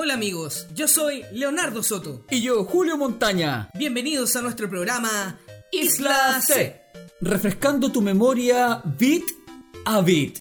Hola amigos, yo soy Leonardo Soto. Y yo, Julio Montaña. Bienvenidos a nuestro programa Isla C. Refrescando tu memoria bit a bit.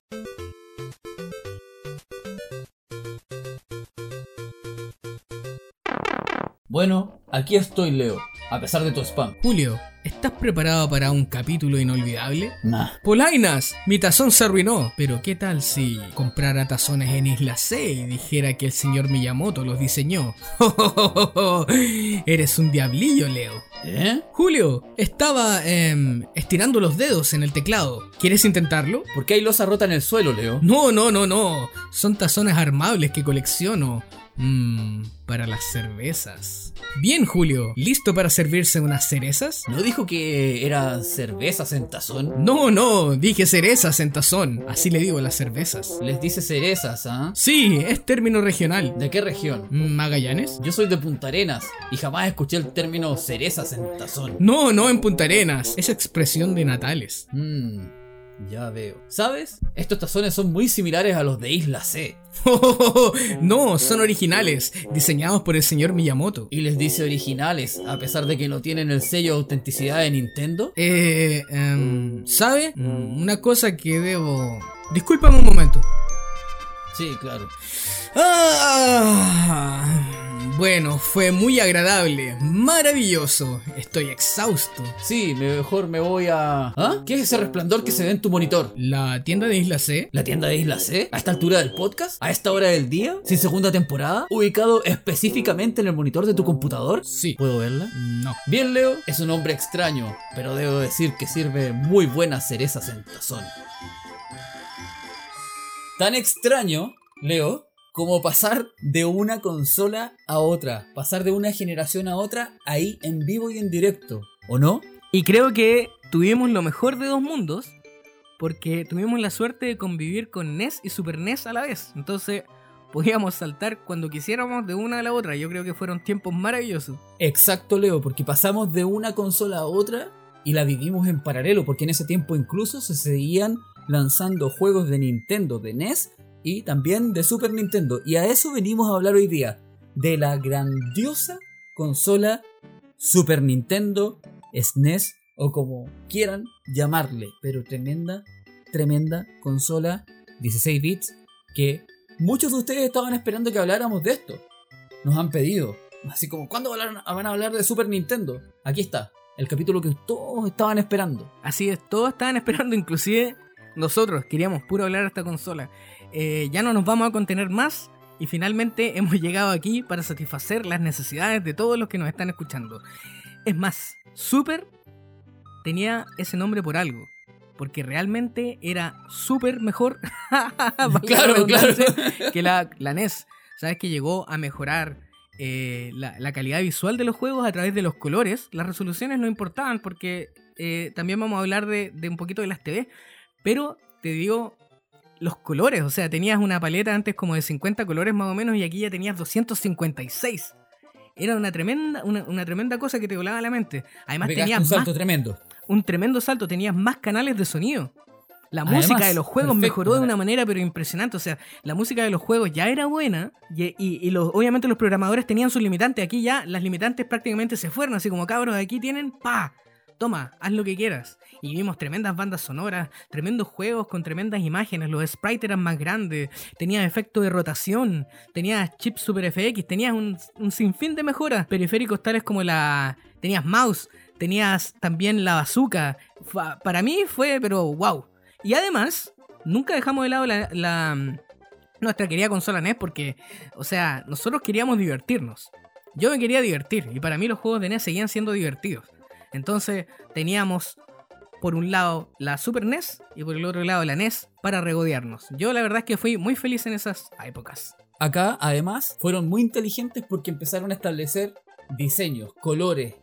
Bueno, aquí estoy, Leo, a pesar de tu spam. Julio, ¿estás preparado para un capítulo inolvidable? Nah. Polainas, mi tazón se arruinó. Pero ¿qué tal si comprara tazones en Isla C y dijera que el señor Miyamoto los diseñó? Eres un diablillo, Leo. ¿Eh? Julio, estaba em, estirando los dedos en el teclado. ¿Quieres intentarlo? ¿Por qué hay losa rota en el suelo, Leo? No, no, no, no. Son tazones armables que colecciono. Mmm, para las cervezas. Bien, Julio, ¿listo para servirse unas cerezas? ¿No dijo que eran cervezas en tazón? No, no, dije cerezas en tazón. Así le digo a las cervezas. Les dice cerezas, ¿ah? Sí, es término regional. ¿De qué región? ¿Magallanes? Yo soy de Punta Arenas y jamás escuché el término cerezas en tazón. No, no en Punta Arenas. Es expresión de natales. Mmm, ya veo. ¿Sabes? Estos tazones son muy similares a los de Isla C. no, son originales, diseñados por el señor Miyamoto. Y les dice originales, a pesar de que no tienen el sello de autenticidad de Nintendo. Eh, em, ¿sabe? Mm, Una cosa que debo... Discúlpame un momento. Sí, claro. Ah, bueno, fue muy agradable, maravilloso. Estoy exhausto. Sí, mejor me voy a... ¿Ah? ¿Qué es ese resplandor que se ve en tu monitor? ¿La tienda de Isla C? ¿La tienda de Isla C? ¿A esta altura del podcast? ¿A esta hora del día? ¿Sin segunda temporada? ¿Ubicado específicamente en el monitor de tu computador? Sí. ¿Puedo verla? No. Bien, Leo, es un hombre extraño, pero debo decir que sirve muy buenas cerezas en tazón. Tan extraño, Leo, como pasar de una consola a otra, pasar de una generación a otra ahí en vivo y en directo, ¿o no? Y creo que tuvimos lo mejor de dos mundos porque tuvimos la suerte de convivir con NES y Super NES a la vez. Entonces podíamos saltar cuando quisiéramos de una a la otra. Yo creo que fueron tiempos maravillosos. Exacto, Leo, porque pasamos de una consola a otra y la vivimos en paralelo, porque en ese tiempo incluso se seguían lanzando juegos de Nintendo, de NES y también de Super Nintendo. Y a eso venimos a hablar hoy día, de la grandiosa consola Super Nintendo, SNES o como quieran llamarle, pero tremenda, tremenda consola 16 bits que muchos de ustedes estaban esperando que habláramos de esto. Nos han pedido, así como, ¿cuándo van a hablar de Super Nintendo? Aquí está, el capítulo que todos estaban esperando. Así es, todos estaban esperando, inclusive nosotros queríamos puro hablar de esta consola. Eh, ya no nos vamos a contener más y finalmente hemos llegado aquí para satisfacer las necesidades de todos los que nos están escuchando. Es más, Super tenía ese nombre por algo. Porque realmente era súper mejor claro, claro. que la, la NES. Sabes que llegó a mejorar eh, la, la, calidad visual de los juegos a través de los colores. Las resoluciones no importaban porque eh, también vamos a hablar de, de un poquito de las TV. Pero te digo, los colores, o sea, tenías una paleta antes como de 50 colores más o menos y aquí ya tenías 256. Era una tremenda, una, una tremenda cosa que te volaba la mente. Además Pegaste tenías un salto más, tremendo. un tremendo salto, tenías más canales de sonido. La Además, música de los juegos perfecto, mejoró de una manera pero impresionante. O sea, la música de los juegos ya era buena y, y- y los, obviamente los programadores tenían sus limitantes. Aquí ya las limitantes prácticamente se fueron, así como cabros, aquí tienen, pa, toma, haz lo que quieras. Y vimos tremendas bandas sonoras, tremendos juegos con tremendas imágenes, los sprites eran más grandes, tenías efecto de rotación, tenías chips Super FX, tenías un, sinfín de mejoras, periféricos tales como la... tenías mouse, tenías también la bazooka. Para mí fue, pero wow. Y además, nunca dejamos de lado la, la- nuestra querida consola NES porque, o sea, nosotros queríamos divertirnos. Yo me quería divertir y para mí los juegos de NES seguían siendo divertidos. Entonces teníamos por un lado la Super NES y por el otro lado la NES para regodearnos. Yo la verdad es que fui muy feliz en esas épocas. Acá, además, fueron muy inteligentes porque empezaron a establecer diseños, colores.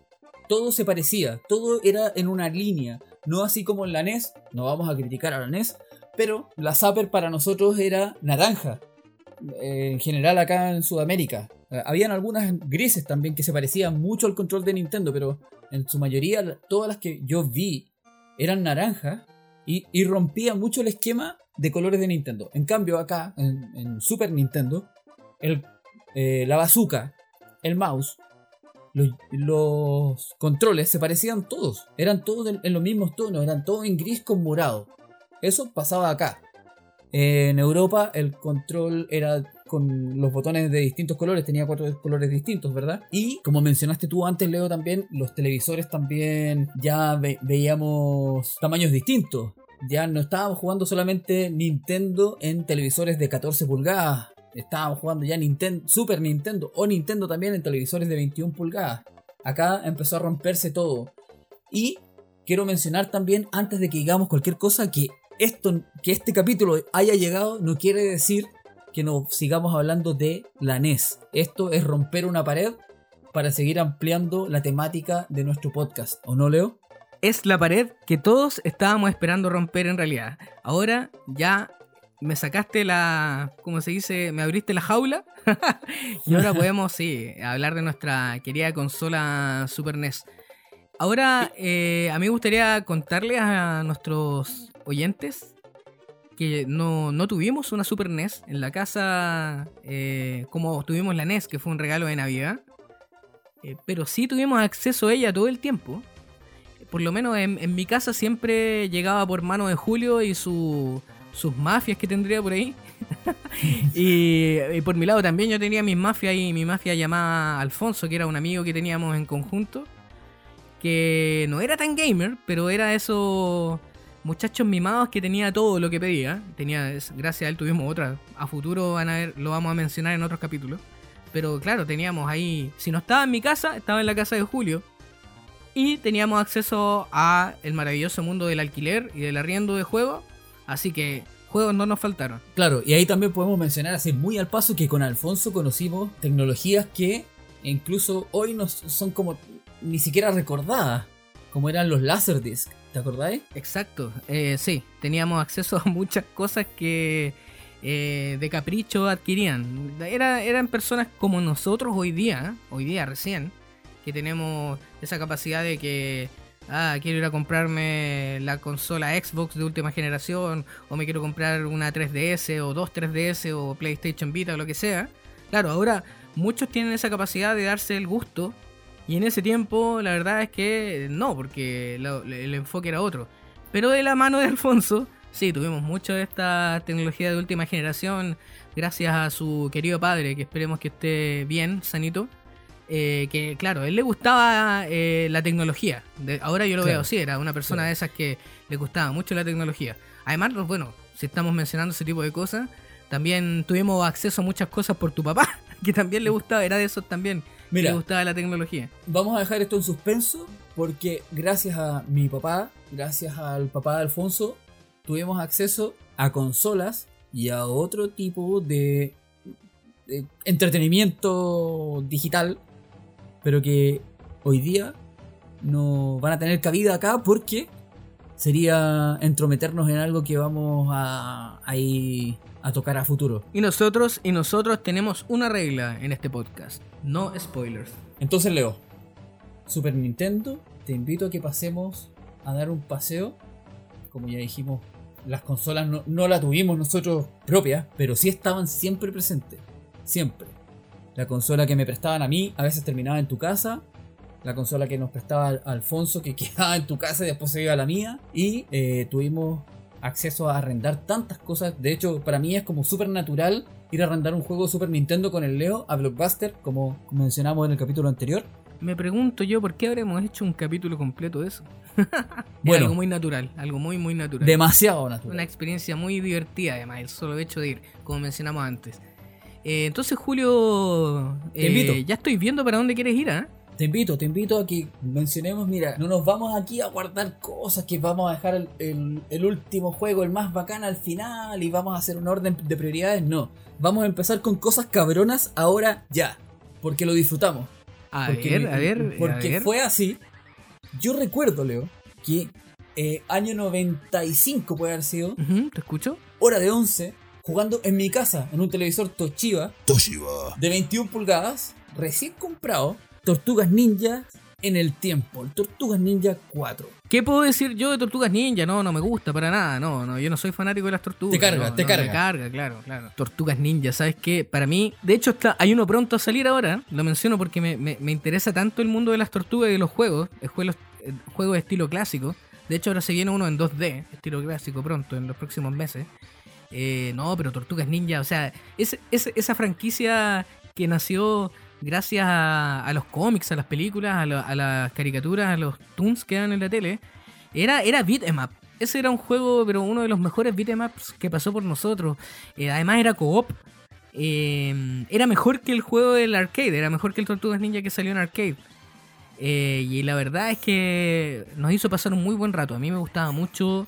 Todo se parecía, todo era en una línea. No así como en la NES, no vamos a criticar a la NES, pero la Zapper para nosotros era naranja. Eh, en general acá en Sudamérica. Eh, Habían algunas grises también que se parecían mucho al control de Nintendo, pero en su mayoría todas las que yo vi eran naranjas y, y rompía mucho el esquema de colores de Nintendo. En cambio acá, en, Super Nintendo, el eh, la bazooka, el mouse, los, controles se parecían todos. Eran todos en los mismos tonos, eran todos en gris con morado. Eso pasaba acá. En Europa el control era con los botones de distintos colores, tenía cuatro colores distintos, ¿verdad? Y como mencionaste tú antes, Leo, también los televisores también ya ve- veíamos tamaños distintos. Ya no estábamos jugando solamente Nintendo en televisores de 14 pulgadas. Estábamos jugando ya Nintendo, Super Nintendo o Nintendo también en televisores de 21 pulgadas. Acá empezó a romperse todo. Y quiero mencionar también, antes de que digamos cualquier cosa, que esto, que este capítulo haya llegado no quiere decir que nos sigamos hablando de la NES. Esto es romper una pared para seguir ampliando la temática de nuestro podcast. ¿O no, Leo? Es la pared que todos estábamos esperando romper en realidad. Ahora ya me sacaste la. ¿Cómo se dice? Me abriste la jaula. y ahora podemos, sí, hablar de nuestra querida consola Super NES. Ahora, eh, a mí me gustaría contarles a nuestros oyentes que no, no tuvimos una Super NES en la casa eh, como tuvimos la NES, que fue un regalo de Navidad. Eh, pero sí tuvimos acceso a ella todo el tiempo. Por lo menos en, mi casa siempre llegaba por mano de Julio y su- sus mafias que tendría por ahí. y, y por mi lado también yo tenía mis mafias y mi mafia llamada Alfonso, que era un amigo que teníamos en conjunto. Que no era tan gamer, pero era esos muchachos mimados que tenía todo lo que pedía. Tenía, gracias a él tuvimos otra. A futuro van a ver, lo vamos a mencionar en otros capítulos. Pero claro, teníamos ahí. Si no estaba en mi casa, estaba en la casa de Julio. Y teníamos acceso a el maravilloso mundo del alquiler y del arriendo de juegos. Así que juegos no nos faltaron. Claro, y ahí también podemos mencionar así muy al paso que con Alfonso conocimos tecnologías que incluso hoy no son como ni siquiera recordadas, como eran los Laserdisc, ¿te acordáis? Exacto, eh, sí, teníamos acceso a muchas cosas que eh, de capricho adquirían. Era, eran personas como nosotros hoy día, hoy día recién, que tenemos esa capacidad de que, ah, quiero ir a comprarme la consola Xbox de última generación, o me quiero comprar una 3DS, o dos 3DS, o PlayStation Vita, o lo que sea. Claro, ahora muchos tienen esa capacidad de darse el gusto y en ese tiempo, la verdad es que no, porque el enfoque era otro. Pero de la mano de Alfonso, sí, tuvimos mucho de esta tecnología de última generación, gracias a su querido padre, que esperemos que esté bien, sanito. eh, que claro, a él le gustaba eh, la tecnología. De- ahora yo lo Claro. veo así, era una persona Claro. de esas que le gustaba mucho la tecnología. Además, bueno, si estamos mencionando ese tipo de cosas, también tuvimos acceso a muchas cosas por tu papá, que también le gustaba, era de esos también, Mira, le gustaba la tecnología. vamos a dejar esto en suspenso porque gracias a mi papá, gracias al papá de Alfonso, tuvimos acceso a consolas y a otro tipo de, de entretenimiento digital, pero que hoy día no van a tener cabida acá porque sería entrometernos en algo que vamos a, a ir a tocar a futuro. Y nosotros, y nosotros tenemos una regla en este podcast. No spoilers. Entonces, Leo, Super Nintendo, te invito a que pasemos a dar un paseo. Como ya dijimos, las consolas no, no la tuvimos nosotros propias, pero sí estaban siempre presentes. Siempre. La consola que me prestaban a mí a veces terminaba en tu casa. La consola que nos prestaba Al- Alfonso que quedaba en tu casa y después se iba a la mía. Y eh, tuvimos acceso a arrendar tantas cosas. De hecho, para mí es como súper natural ir a arrendar un juego de Super Nintendo con el Leo a Blockbuster, como mencionamos en el capítulo anterior. Me pregunto yo por qué habremos hecho un capítulo completo de eso. Bueno. algo muy natural, algo muy, muy natural. Demasiado natural. Una experiencia muy divertida, además, el solo hecho de ir, como mencionamos antes. Eh, entonces, Julio, Te eh, invito. ya estoy viendo para dónde quieres ir, ¿ah? Te invito, te invito a que mencionemos, mira, no nos vamos aquí a guardar cosas, que vamos a dejar el, el- el último juego, el más bacán al final y vamos a hacer un orden de prioridades, no. Vamos a empezar con cosas cabronas ahora ya, porque lo disfrutamos. A Porque ver, a ver, Porque a ver. fue así. Yo recuerdo, Leo, que eh, año 95 puede haber sido, ¿Te escucho? hora de 11, jugando en mi casa, en un televisor Toshiba, Toshiba. de 21 pulgadas, recién comprado, Tortugas Ninja en el tiempo, el Tortugas Ninja 4. ¿Qué puedo decir yo de Tortugas Ninja? No, no me gusta para nada. No, no, yo no soy fanático de las tortugas. Te carga, no, te no, carga. Me carga, claro, claro. Tortugas Ninja, ¿sabes qué? Para mí, de hecho, está, hay uno pronto a salir ahora. Lo menciono porque me, me- me interesa tanto el mundo de las tortugas y de los juegos. El juego, el juego de estilo clásico. De hecho, ahora se viene uno en 2D, estilo clásico, pronto, en los próximos meses. Eh, no, pero Tortugas Ninja, o sea, es, es- esa franquicia que nació gracias a, los cómics, a las películas, a, lo- a las caricaturas, a los toons que dan en la tele, era, era 'em. Ese era un juego, pero uno de los mejores beat 'em ups que pasó por nosotros. Eh, además era co-op. Eh, era mejor que el juego del arcade, era mejor que el Tortugas Ninja que salió en arcade. Eh, y la verdad es que nos hizo pasar un muy buen rato. A mí me gustaba mucho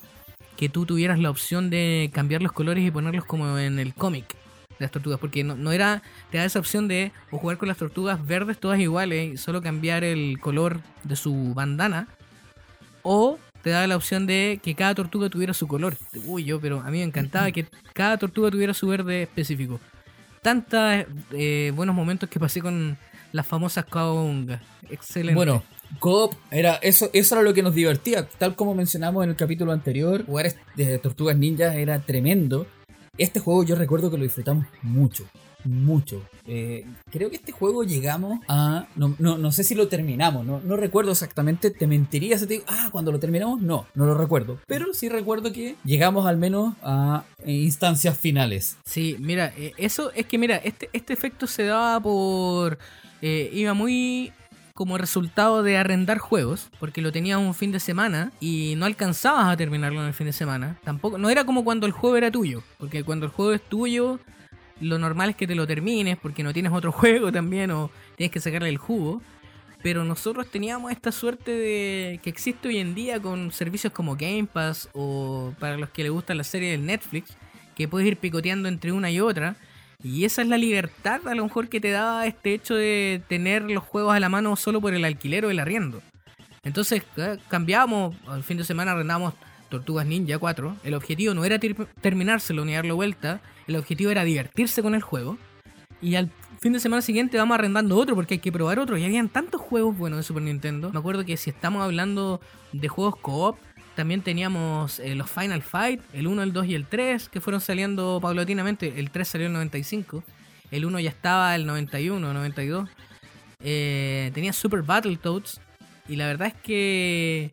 que tú tuvieras la opción de cambiar los colores y ponerlos como en el cómic de las tortugas. Porque no, no era. Te da esa opción de o jugar con las tortugas verdes todas iguales y solo cambiar el color de su bandana. O te da la opción de que cada tortuga tuviera su color. Uy, yo, pero a mí me encantaba que cada tortuga tuviera su verde específico. Tantos buenos momentos que pasé con las famosas Kaunga. Excelente. Bueno, Coop era eso, eso era lo que nos divertía. Tal como mencionamos en el capítulo anterior, jugar de Tortugas Ninja era tremendo. Este juego yo recuerdo que lo disfrutamos mucho, mucho. Eh, creo que este juego llegamos a... No, no, no sé si lo terminamos, no, no recuerdo exactamente, te mentiría ah, cuando lo terminamos, no, no lo recuerdo. Pero sí recuerdo que llegamos al menos a instancias finales. Sí, mira, eh, eso es que, mira, este, este efecto se daba por. eh, iba muy como resultado de arrendar juegos, porque lo tenías un fin de semana y no alcanzabas a terminarlo en el fin de semana. Tampoco, no era como cuando el juego era tuyo, porque cuando el juego es tuyo, lo normal es que te lo termines, porque no tienes otro juego también o tienes que sacarle el jugo. Pero nosotros teníamos esta suerte de que existe hoy en día con servicios como Game Pass o para los que les gusta la serie del Netflix, que puedes ir picoteando entre una y otra. Y esa es la libertad a lo mejor que te daba este hecho de tener los juegos a la mano solo por el alquiler o el arriendo. Entonces eh, cambiábamos, al fin de semana arrendábamos Tortugas Ninja 4. El objetivo no era ter- terminárselo ni darle vuelta, el objetivo era divertirse con el juego. Y al fin de semana siguiente vamos arrendando otro porque hay que probar otro. Y habían tantos juegos buenos de Super Nintendo. Me acuerdo que si estamos hablando de juegos co-op, también teníamos eh, los Final Fight, el 1, el 2 y el 3, que fueron saliendo paulatinamente. El 3 salió en el 95. El 1 ya estaba el 91, 92. Eh, tenía Super Battletoads. Y la verdad es que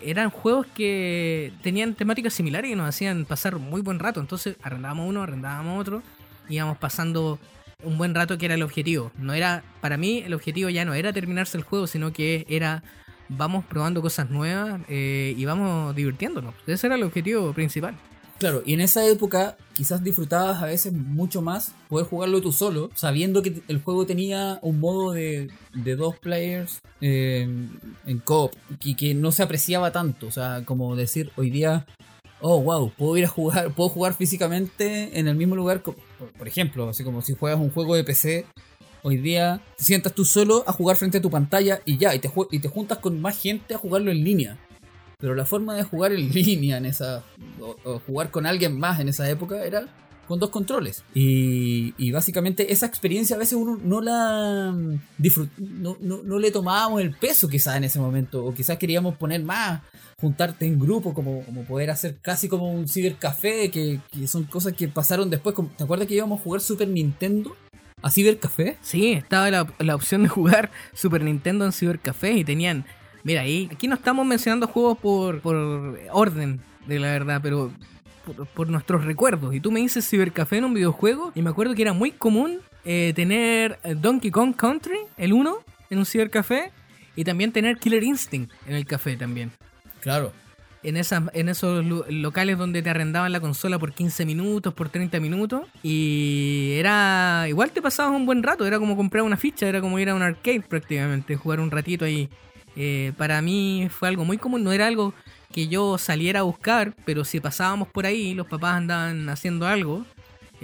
eran juegos que tenían temáticas similares y nos hacían pasar muy buen rato. Entonces arrendábamos uno, arrendábamos otro. Íbamos pasando un buen rato que era el objetivo. No era, para mí, el objetivo ya no era terminarse el juego, sino que era vamos probando cosas nuevas eh, y vamos divirtiéndonos. Ese era el objetivo principal. Claro, y en esa época quizás disfrutabas a veces mucho más poder jugarlo tú solo, sabiendo que el juego tenía un modo de, de dos players eh, en coop y que no se apreciaba tanto. O sea, como decir hoy día, oh wow, puedo ir a jugar, puedo jugar físicamente en el mismo lugar. por ejemplo, así como si juegas un juego de PC. Hoy día te sientas tú solo a jugar frente a tu pantalla y ya, y te, y te juntas con más gente a jugarlo en línea. Pero la forma de jugar en línea en esa. O, jugar con alguien más en esa época era con dos controles. Y, y básicamente esa experiencia a veces uno no la mm, no, no, no le tomábamos el peso quizás en ese momento. O quizás queríamos poner más, juntarte en grupo, como, como poder hacer casi como un cibercafé, que, son cosas que pasaron después. ¿Te acuerdas que íbamos a jugar Super Nintendo a cibercafé? Sí, estaba la, la opción de jugar Super Nintendo en Cybercafé y tenían. Mira, ahí, aquí no estamos mencionando juegos por, por orden, de la verdad, pero por, por nuestros recuerdos. Y tú me dices Cybercafé en un videojuego y me acuerdo que era muy común eh, tener Donkey Kong Country, el 1, en un Cybercafé y también tener Killer Instinct en el café también. Claro. En, esas, en esos locales donde te arrendaban la consola por 15 minutos, por 30 minutos. Y era. Igual te pasabas un buen rato. Era como comprar una ficha, era como ir a un arcade prácticamente, jugar un ratito ahí. Eh, para mí fue algo muy común, no era algo que yo saliera a buscar, pero si pasábamos por ahí, los papás andaban haciendo algo.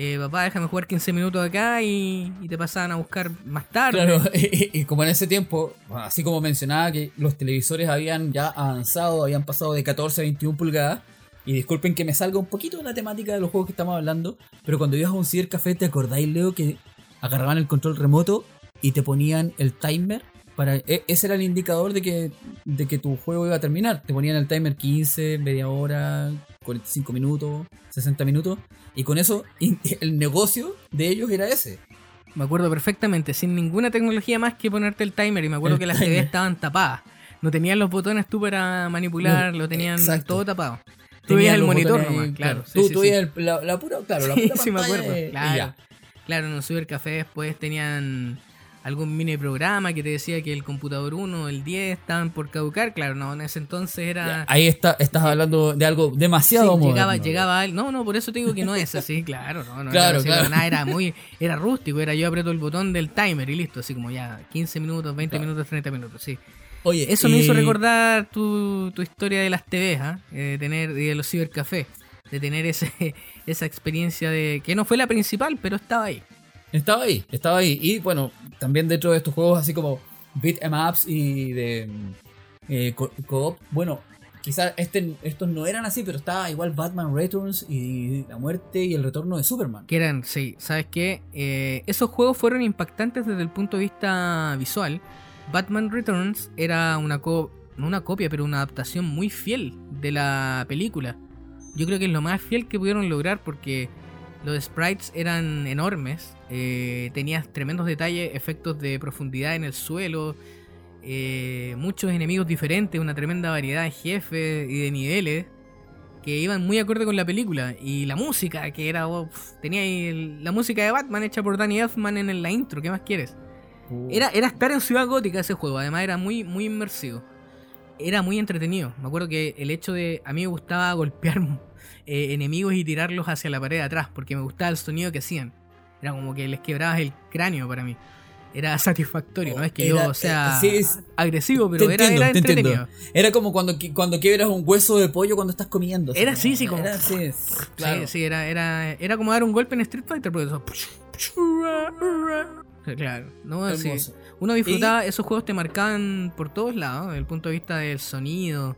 Eh, papá, déjame jugar 15 minutos acá y, te pasaban a buscar más tarde. Claro, y, y como en ese tiempo, así como mencionaba que los televisores habían ya avanzado, habían pasado de 14 a 21 pulgadas, y disculpen que me salga un poquito de la temática de los juegos que estamos hablando, pero cuando ibas a un cibercafé, ¿te acordáis, Leo, que agarraban el control remoto y te ponían el timer Para, e- ese era el indicador de que, de que tu juego iba a terminar. Te ponían el timer 15, media hora, 45 minutos, 60 minutos. Y con eso el negocio de ellos era ese. Me acuerdo perfectamente, sin ninguna tecnología más que ponerte el timer. Y me acuerdo El que las. TV estaban tapadas. No tenían los botones tú para manipular, No, lo tenían exacto. todo tapado. Tú veías el los monitor ahí, nomás, claro. sí, tú sí, tú sí. veías el- la, la pura, claro, la pura sí, me acuerdo. Claro. Claro, en un cibercafé después tenían algún mini programa que te decía que el computador 1, el 10 estaban por caducar. Claro, no, en ese entonces era. Ya, Ahí está, estás hablando de algo demasiado Sí, moderno. llegaba, llegaba él. No, no, por eso te digo que no es así, claro, no, no Claro, era así claro. para nada, era muy, era rústico, era yo aprieto el botón del timer y listo, así como ya 15 minutos, 20 Claro. minutos, 30 minutos, sí. Oye, Eso me hizo recordar tu, tu historia de las TVs, ¿ah? Eh, de tener, de los cibercafés, de tener ese, esa experiencia de, que no fue la principal, pero estaba ahí. Estaba ahí, estaba ahí. Y bueno, también dentro de estos juegos así como beat em ups y de mm, eh, co- co-op, bueno, quizás este, estos no eran así, pero estaba igual Batman Returns y la muerte y el retorno de Superman. Que eran, sí, ¿sabes qué? Eh, esos juegos fueron impactantes desde el punto de vista visual. Batman Returns era una, co- no una copia, pero una adaptación muy fiel de la película. Yo creo que es lo más fiel que pudieron lograr porque los sprites eran enormes, eh, tenías tremendos detalles, efectos de profundidad en el suelo, eh, muchos enemigos diferentes, una tremenda variedad de jefes y de niveles que iban muy acorde con la película. Y la música que era oh, pf, tenía ahí el- la música de Batman hecha por Danny Elfman en el- la intro qué más quieres era, era estar en Ciudad Gótica ese juego además era muy muy inmersivo. Era muy entretenido. Me acuerdo que el hecho de a mí me gustaba golpear eh, enemigos y tirarlos hacia la pared de atrás porque me gustaba el sonido que hacían era como que les quebrabas el cráneo para mí era satisfactorio no es que Era- yo sea eh, sí, agresivo pero Te era, entiendo, era te entiendo. entretenido Era como cuando, cuando quiebras un hueso de pollo cuando estás comiendo. Era como- así, sí, como- Era así, claro. Sí, sí, era, era, era como dar un golpe en Street Fighter, pero eso. Claro, no. Uno disfrutaba, esos juegos te marcaban por todos lados, desde el punto de vista del sonido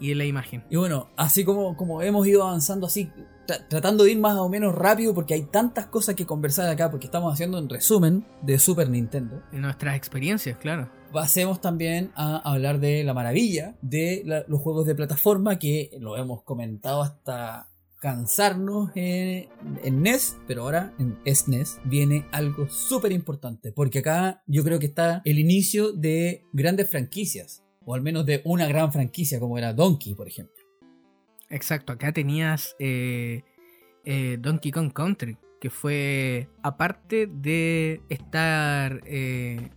y de la imagen. Y bueno, así como, como hemos ido avanzando así, tra- tratando de ir más o menos rápido porque hay tantas cosas que conversar acá porque estamos haciendo un resumen de Super Nintendo. En nuestras experiencias, claro. Pasemos también a hablar de la maravilla de la- los juegos de plataforma que lo hemos comentado hasta cansarnos en, en NES, pero ahora en SNES viene algo súper importante, porque acá yo creo que está el inicio de grandes franquicias, o al menos de una gran franquicia como era Donkey, por ejemplo. Exacto, acá tenías eh, eh, Donkey Kong Country, que fue, aparte de estar eh,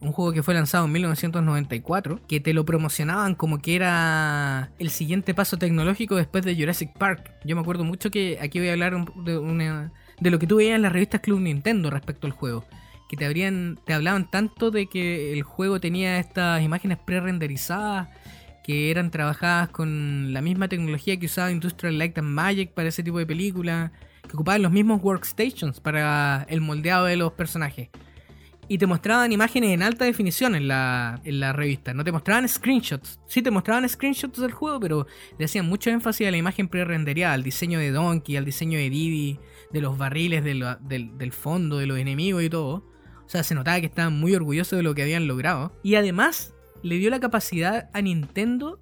un juego que fue lanzado en 1994, que te lo promocionaban como que era el siguiente paso tecnológico después de Jurassic Park. Yo me acuerdo mucho que aquí voy a hablar de, una- de lo que tú veías en las revistas Club Nintendo respecto al juego. Que te, habrían, te hablaban tanto de que el juego tenía estas imágenes pre-renderizadas que eran trabajadas con la misma tecnología que usaba Industrial Light and Magic para ese tipo de películas, que ocupaban los mismos workstations para el moldeado de los personajes. Y te mostraban imágenes en alta definición en la, en la revista, no te mostraban screenshots. Sí te mostraban screenshots del juego, pero le hacían mucho énfasis a la imagen pre-rendereada, al diseño de Donkey, al diseño de Diddy, de los barriles del, del fondo, de los enemigos y todo. O sea, se notaba que estaban muy orgullosos de lo que habían logrado. Y además le dio la capacidad a Nintendo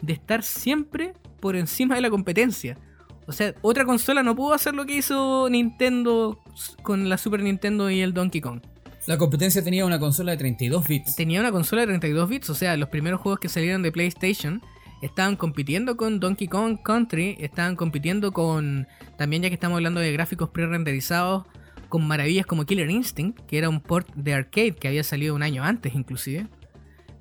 de estar siempre por encima de la competencia. O sea, otra consola no pudo hacer lo que hizo Nintendo con la Super Nintendo y el Donkey Kong. La competencia tenía una consola de 32 bits. Tenía una consola de 32 bits, o sea, los primeros juegos que salieron de PlayStation estaban compitiendo con Donkey Kong Country, estaban compitiendo con, también ya que estamos hablando de gráficos pre-renderizados, con maravillas como Killer Instinct, que era un port de arcade que había salido un año antes inclusive.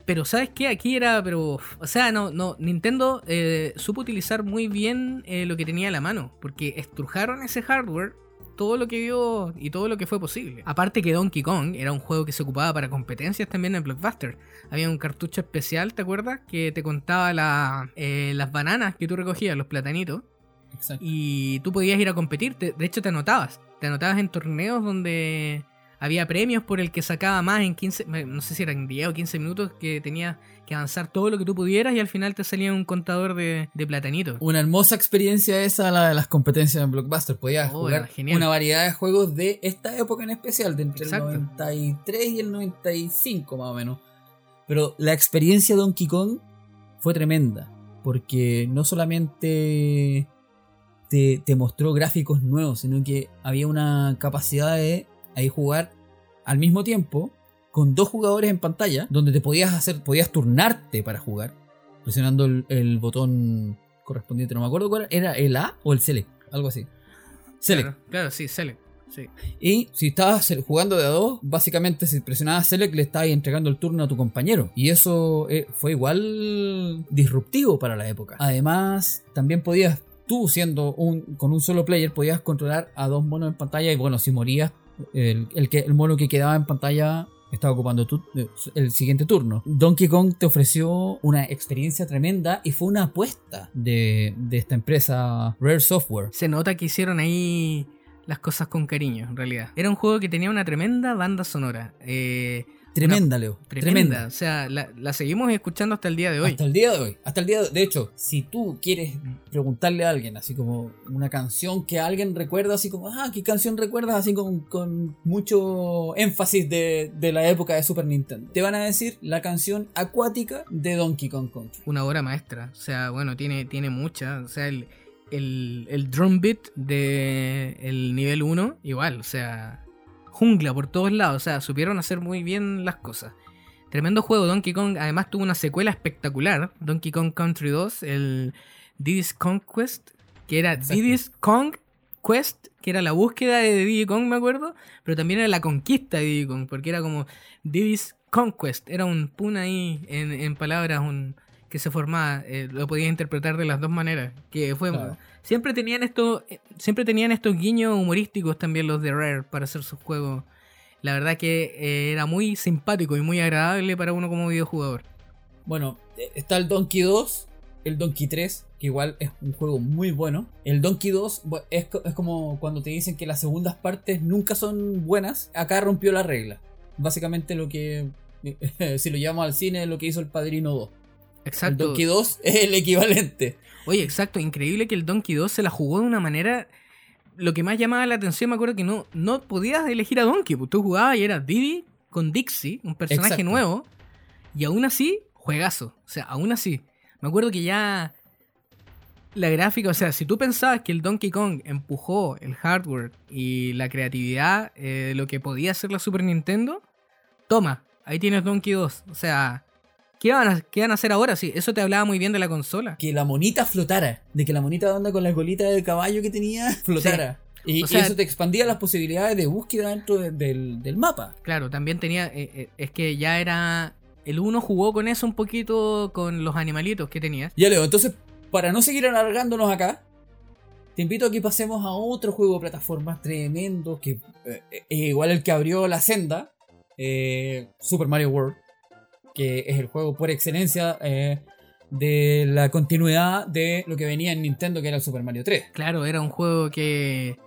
Pero sabes qué, aquí era, pero, o sea, no, no, Nintendo eh, supo utilizar muy bien eh, lo que tenía a la mano, porque estrujaron ese hardware todo lo que vio y todo lo que fue posible. Aparte que Donkey Kong era un juego que se ocupaba para competencias también en Blockbuster. Había un cartucho especial, ¿te acuerdas? Que te contaba la, eh, las bananas que tú recogías, los platanitos. Exacto. Y tú podías ir a competir. te- de hecho, te anotabas. Te anotabas en torneos donde había premios por el que sacaba más en 15, me- no sé si eran 10 o 15 minutos, que tenías que avanzar todo lo que tú pudieras y al final te salía un contador de, de platanitos. Una hermosa experiencia esa la de las competencias en Blockbuster. Podías Oh, jugar una variedad de juegos de esta época en especial, de entre Exacto. el 93 y el 95 más o menos. Pero la experiencia de Donkey Kong fue tremenda. Porque no solamente te, te mostró gráficos nuevos, sino que había una capacidad de ahí jugar al mismo tiempo con dos jugadores en pantalla, donde te podías hacer, podías turnarte para jugar, presionando el, el botón correspondiente, no me acuerdo cuál era, el A o el Select, algo así. Select. Claro, claro, sí, Select. Sí. Y si estabas jugando de a dos, básicamente si presionabas Select le estabas entregando el turno a tu compañero. Y eso eh, fue igual disruptivo para la época. Además, también podías, tú siendo un, con un solo player, podías controlar a dos monos en pantalla. Y bueno, si morías, el, el, mono que quedaba en pantalla estaba ocupando tu- el siguiente turno. Donkey Kong te ofreció una experiencia tremenda y fue una apuesta de, de esta empresa Rare Software. Se nota que hicieron ahí las cosas con cariño, en realidad. Era un juego que tenía una tremenda banda sonora. eh, Tremenda, Leo. tremenda. Tremenda. O sea, la, la seguimos escuchando hasta el día de hoy. Hasta el día de hoy. Hasta el día de, de hecho, si tú quieres preguntarle a alguien, así como una canción que alguien recuerda, así como, ah, ¿qué canción recuerdas? Así con, con mucho énfasis de, de la época de Super Nintendo. Te van a decir la canción acuática de Donkey Kong Country. Una obra maestra. O sea, bueno, tiene, tiene mucha. O sea, el, el, el drum beat de el nivel 1, igual, o sea, jungla por todos lados. O sea, supieron hacer muy bien las cosas. Tremendo juego, Donkey Kong. Además tuvo una secuela espectacular. Donkey Kong Country 2, el Diddy's Conquest, que era. Diddy's Kong Quest, que era la búsqueda de Diddy Kong, me acuerdo, pero también era la conquista de Diddy Kong, porque era como Diddy's Conquest, era un pun ahí en, en palabras un, que se formaba, eh, lo podías interpretar de las dos maneras, que fue Claro. siempre tenían esto, eh, siempre tenían estos guiños humorísticos también los de Rare para hacer sus juegos. La verdad que eh, era muy simpático y muy agradable para uno como videojugador. Bueno, está el Donkey 2, el Donkey 3, que igual es un juego muy bueno. El Donkey 2 bu- es, es como cuando te dicen que las segundas partes nunca son buenas. Acá rompió la regla. Básicamente lo que, si lo llevamos al cine, es lo que hizo el Padrino 2. El Exacto. Donkey 2 es el equivalente. Oye, exacto, increíble que el Donkey 2 se la jugó de una manera. Lo que más llamaba la atención, me acuerdo que no, no podías elegir a Donkey, pues tú jugabas y era Diddy con Dixie, un personaje Exacto. nuevo, y aún así, juegazo. O sea, aún así. Me acuerdo que ya la gráfica, o sea, si tú pensabas que el Donkey Kong empujó el hardware y la creatividad eh, de lo que podía hacer la Super Nintendo, toma, ahí tienes Donkey 2. O sea, ¿qué van a, qué van a hacer ahora? Sí, eso te hablaba muy bien de la consola. Que la monita flotara. De que la monita onda con la colita de caballo que tenía flotara. Y, O y eso te expandía las posibilidades de búsqueda dentro de- del, del mapa. Claro, también tenía. eh, eh, es que ya era. El 1 jugó con eso un poquito con los animalitos que tenía. Ya Leo, entonces, para no seguir alargándonos acá, te invito a que pasemos a otro juego de plataformas tremendo, que eh, es igual el que abrió la senda, eh, Super Mario World, que es el juego por excelencia eh, de la continuidad de lo que venía en Nintendo, que era el Super Mario 3. Claro, era un juego que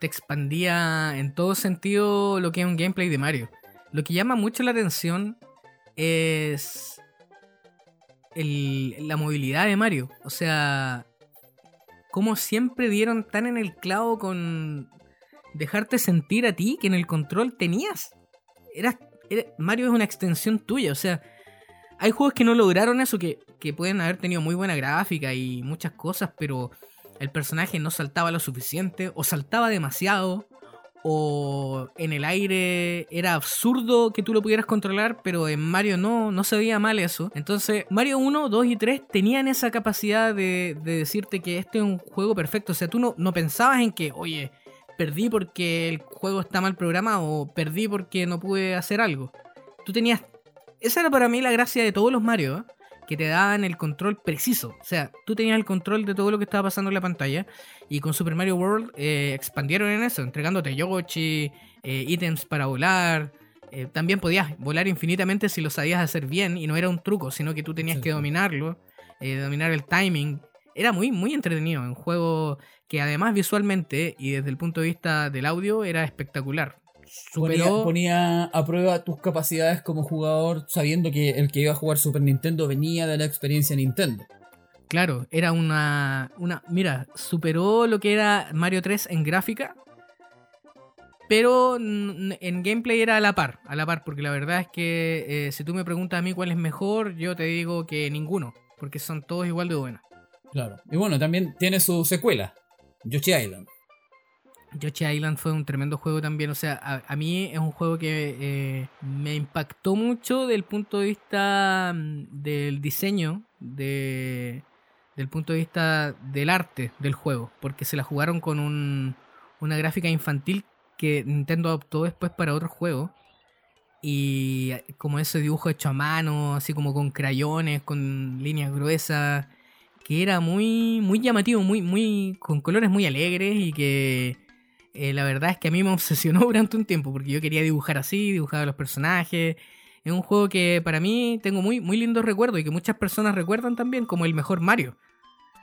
te expandía en todo sentido lo que es un gameplay de Mario. Lo que llama mucho la atención es la movilidad de Mario. O sea, como siempre dieron tan en el clavo con dejarte sentir a ti que en el control tenías. Eras, era- Mario es una extensión tuya. O sea, hay juegos que no lograron eso, que, pueden haber tenido muy buena gráfica y muchas cosas, pero el personaje no saltaba lo suficiente, o saltaba demasiado, o en el aire era absurdo que tú lo pudieras controlar, pero en Mario no, no se veía mal eso. Entonces, Mario 1, 2 y 3 tenían esa capacidad de, de decirte que este es un juego perfecto. O sea, tú no, no pensabas en que, oye, perdí porque el juego está mal programado, o perdí porque no pude hacer algo. Tú tenías... Esa era para mí la gracia de todos los Mario, ¿eh? que te daban el control preciso. O sea, tú tenías el control de todo lo que estaba pasando en la pantalla. Y con Super Mario World eh, expandieron en eso, entregándote Yoshi, eh, ítems para volar. Eh, también podías volar infinitamente si lo sabías hacer bien y no era un truco, sino que tú tenías Sí, que dominarlo, dominar el timing. Era muy, muy entretenido, un juego que además visualmente y desde el punto de vista del audio era espectacular. Ponía, Superó, ponía a prueba tus capacidades como jugador, sabiendo que el que iba a jugar Super Nintendo venía de la experiencia Nintendo. Claro, era una, una. Mira, superó lo que era Mario 3 en gráfica. Pero en gameplay era a la par, a la par, porque la verdad es que eh, si tú me preguntas a mí cuál es mejor, yo te digo que ninguno, porque son todos igual de buenos. Claro. Y bueno, también tiene su secuela, Yoshi Island. Yoshi Island fue un tremendo juego también, o sea, a, a mí es un juego que eh, me impactó mucho del punto de vista mm, del diseño, de, del punto de vista del arte del juego, porque se la jugaron con un, una gráfica infantil que Nintendo adoptó después para otros juegos. Y eh, como ese dibujo hecho a mano, así como con crayones, con líneas gruesas, que era muy, muy llamativo, muy, muy, con colores muy alegres y que eh, la verdad es que a mí me obsesionó durante un tiempo porque yo quería dibujar así, dibujar a los personajes. Es un juego que para mí tengo muy, muy lindos recuerdos y que muchas personas recuerdan también como el mejor Mario.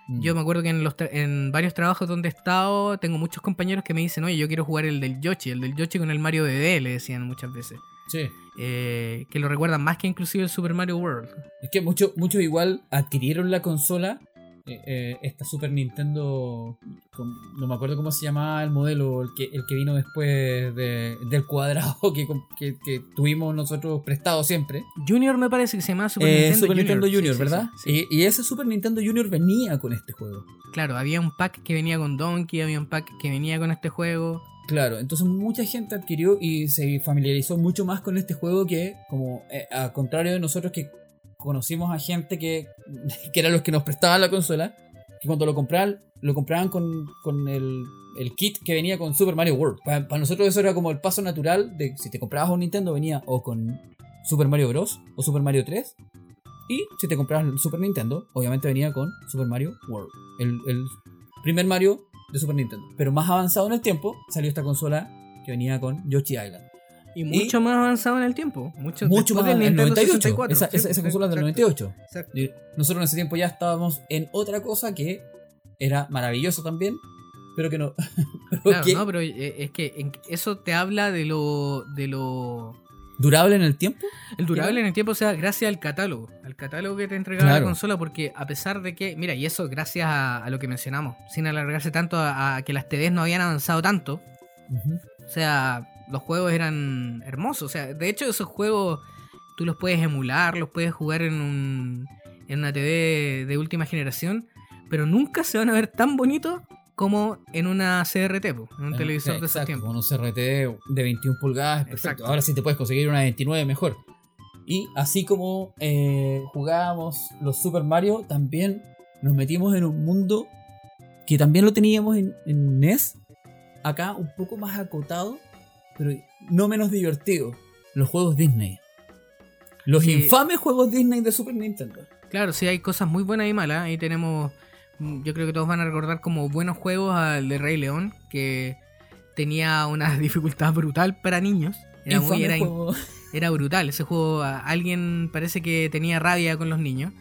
Mm. Yo me acuerdo que en, los en varios trabajos donde he estado, tengo muchos compañeros que me dicen, oye, yo quiero jugar el del Yoshi, el del Yoshi con el Mario DD, le decían muchas veces. Sí. Eh, que lo recuerdan más que inclusive el Super Mario World. Es que muchos muchos igual adquirieron la consola, eh, eh, esta Super Nintendo, con- no me acuerdo cómo se llamaba el modelo, el que, el que vino después de- del cuadrado que, que- que tuvimos nosotros prestado siempre. Junior me parece que se llama Super Eh, Nintendo Super Junior, Nintendo Junior, sí, ¿verdad? sí, sí. Y, y ese Super Nintendo Junior venía con este juego. Claro, había un pack que venía con Donkey, había un pack que venía con este juego. Claro, entonces mucha gente adquirió y se familiarizó mucho más con este juego que, como eh, a contrario de nosotros que conocimos a gente que, que los que nos prestaban la consola, que cuando lo compraban, lo compraban con, con el, el kit que venía con Super Mario World. Para, para nosotros eso era como el paso natural de si te comprabas un Nintendo venía o con Super Mario Bros. o Super Mario 3. Y si te comprabas el Super Nintendo, obviamente venía con Super Mario World. El, el primer Mario de Super Nintendo. Pero más avanzado en el tiempo, salió esta consola que venía con Yoshi Island. Y mucho más avanzado en el tiempo. Mucho, Mucho más del en el Nintendo 98. 64. Esa, Sí, esa, consola es del exacto, 98. exacto. Nosotros en ese tiempo ya estábamos en otra cosa que era maravilloso también, pero que no. pero Claro, que no, pero eh, es que eso te habla de lo, de lo durable en el tiempo. El durable en el tiempo, o sea, gracias al catálogo, al catálogo que te entregaba Claro. la consola, porque a pesar de que, mira, y eso gracias a, a lo que mencionamos, sin alargarse tanto a, a que las TVs no habían avanzado tanto, o sea, los juegos eran hermosos, o sea, de hecho esos juegos tú los puedes emular, los puedes jugar en, un, en una TV de última generación, pero nunca se van a ver tan bonitos como en una CRT, en un Eh, televisor de tiempos. Con un CRT de 21 pulgadas, perfecto. Exacto. Ahora sí te puedes conseguir una de 29 mejor. Y así como eh, jugábamos los Super Mario, también nos metimos en un mundo que también lo teníamos en, en NES, acá un poco más acotado, pero no menos divertido. Los juegos Disney. Los Sí. infames juegos Disney de Super Nintendo. Claro, sí, hay cosas muy buenas y malas. Ahí tenemos, mm, yo creo que todos van a recordar como buenos juegos al de Rey León, que tenía una dificultad brutal para niños. Era, muy, era, juego. era brutal. Ese juego, alguien parece que tenía rabia con los niños.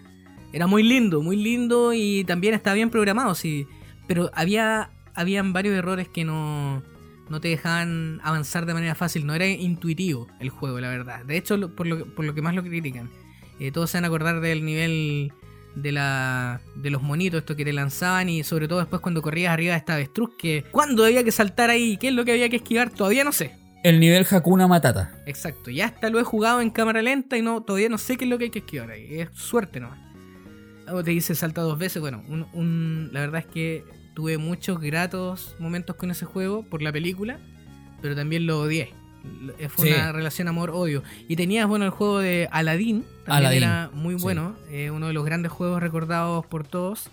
Era muy lindo, muy lindo y también estaba bien programado, sí. Pero había habían varios errores que no, no te dejaban avanzar de manera fácil. No era intuitivo el juego, la verdad. De hecho, por lo, que- por lo que más lo critican. Eh, todos se van a acordar del nivel de la de los monitos, esto que te lanzaban y sobre todo después cuando corrías arriba de esta avestruz que cuándo había que saltar ahí, qué es lo que había que esquivar, todavía no sé. El nivel Hakuna Matata. Exacto, ya hasta lo he jugado en cámara lenta y no todavía no sé qué es lo que hay que esquivar ahí. Es suerte nomás. Algo te dice salta dos veces. Bueno, un, un- la verdad es que tuve muchos gratos momentos con ese juego por la película, pero también lo odié. Eh, Fue Sí. una relación amor-odio. Y tenías, bueno, el juego de Aladdin. También Aladdin, era muy sí. bueno. eh, uno de los grandes juegos recordados por todos.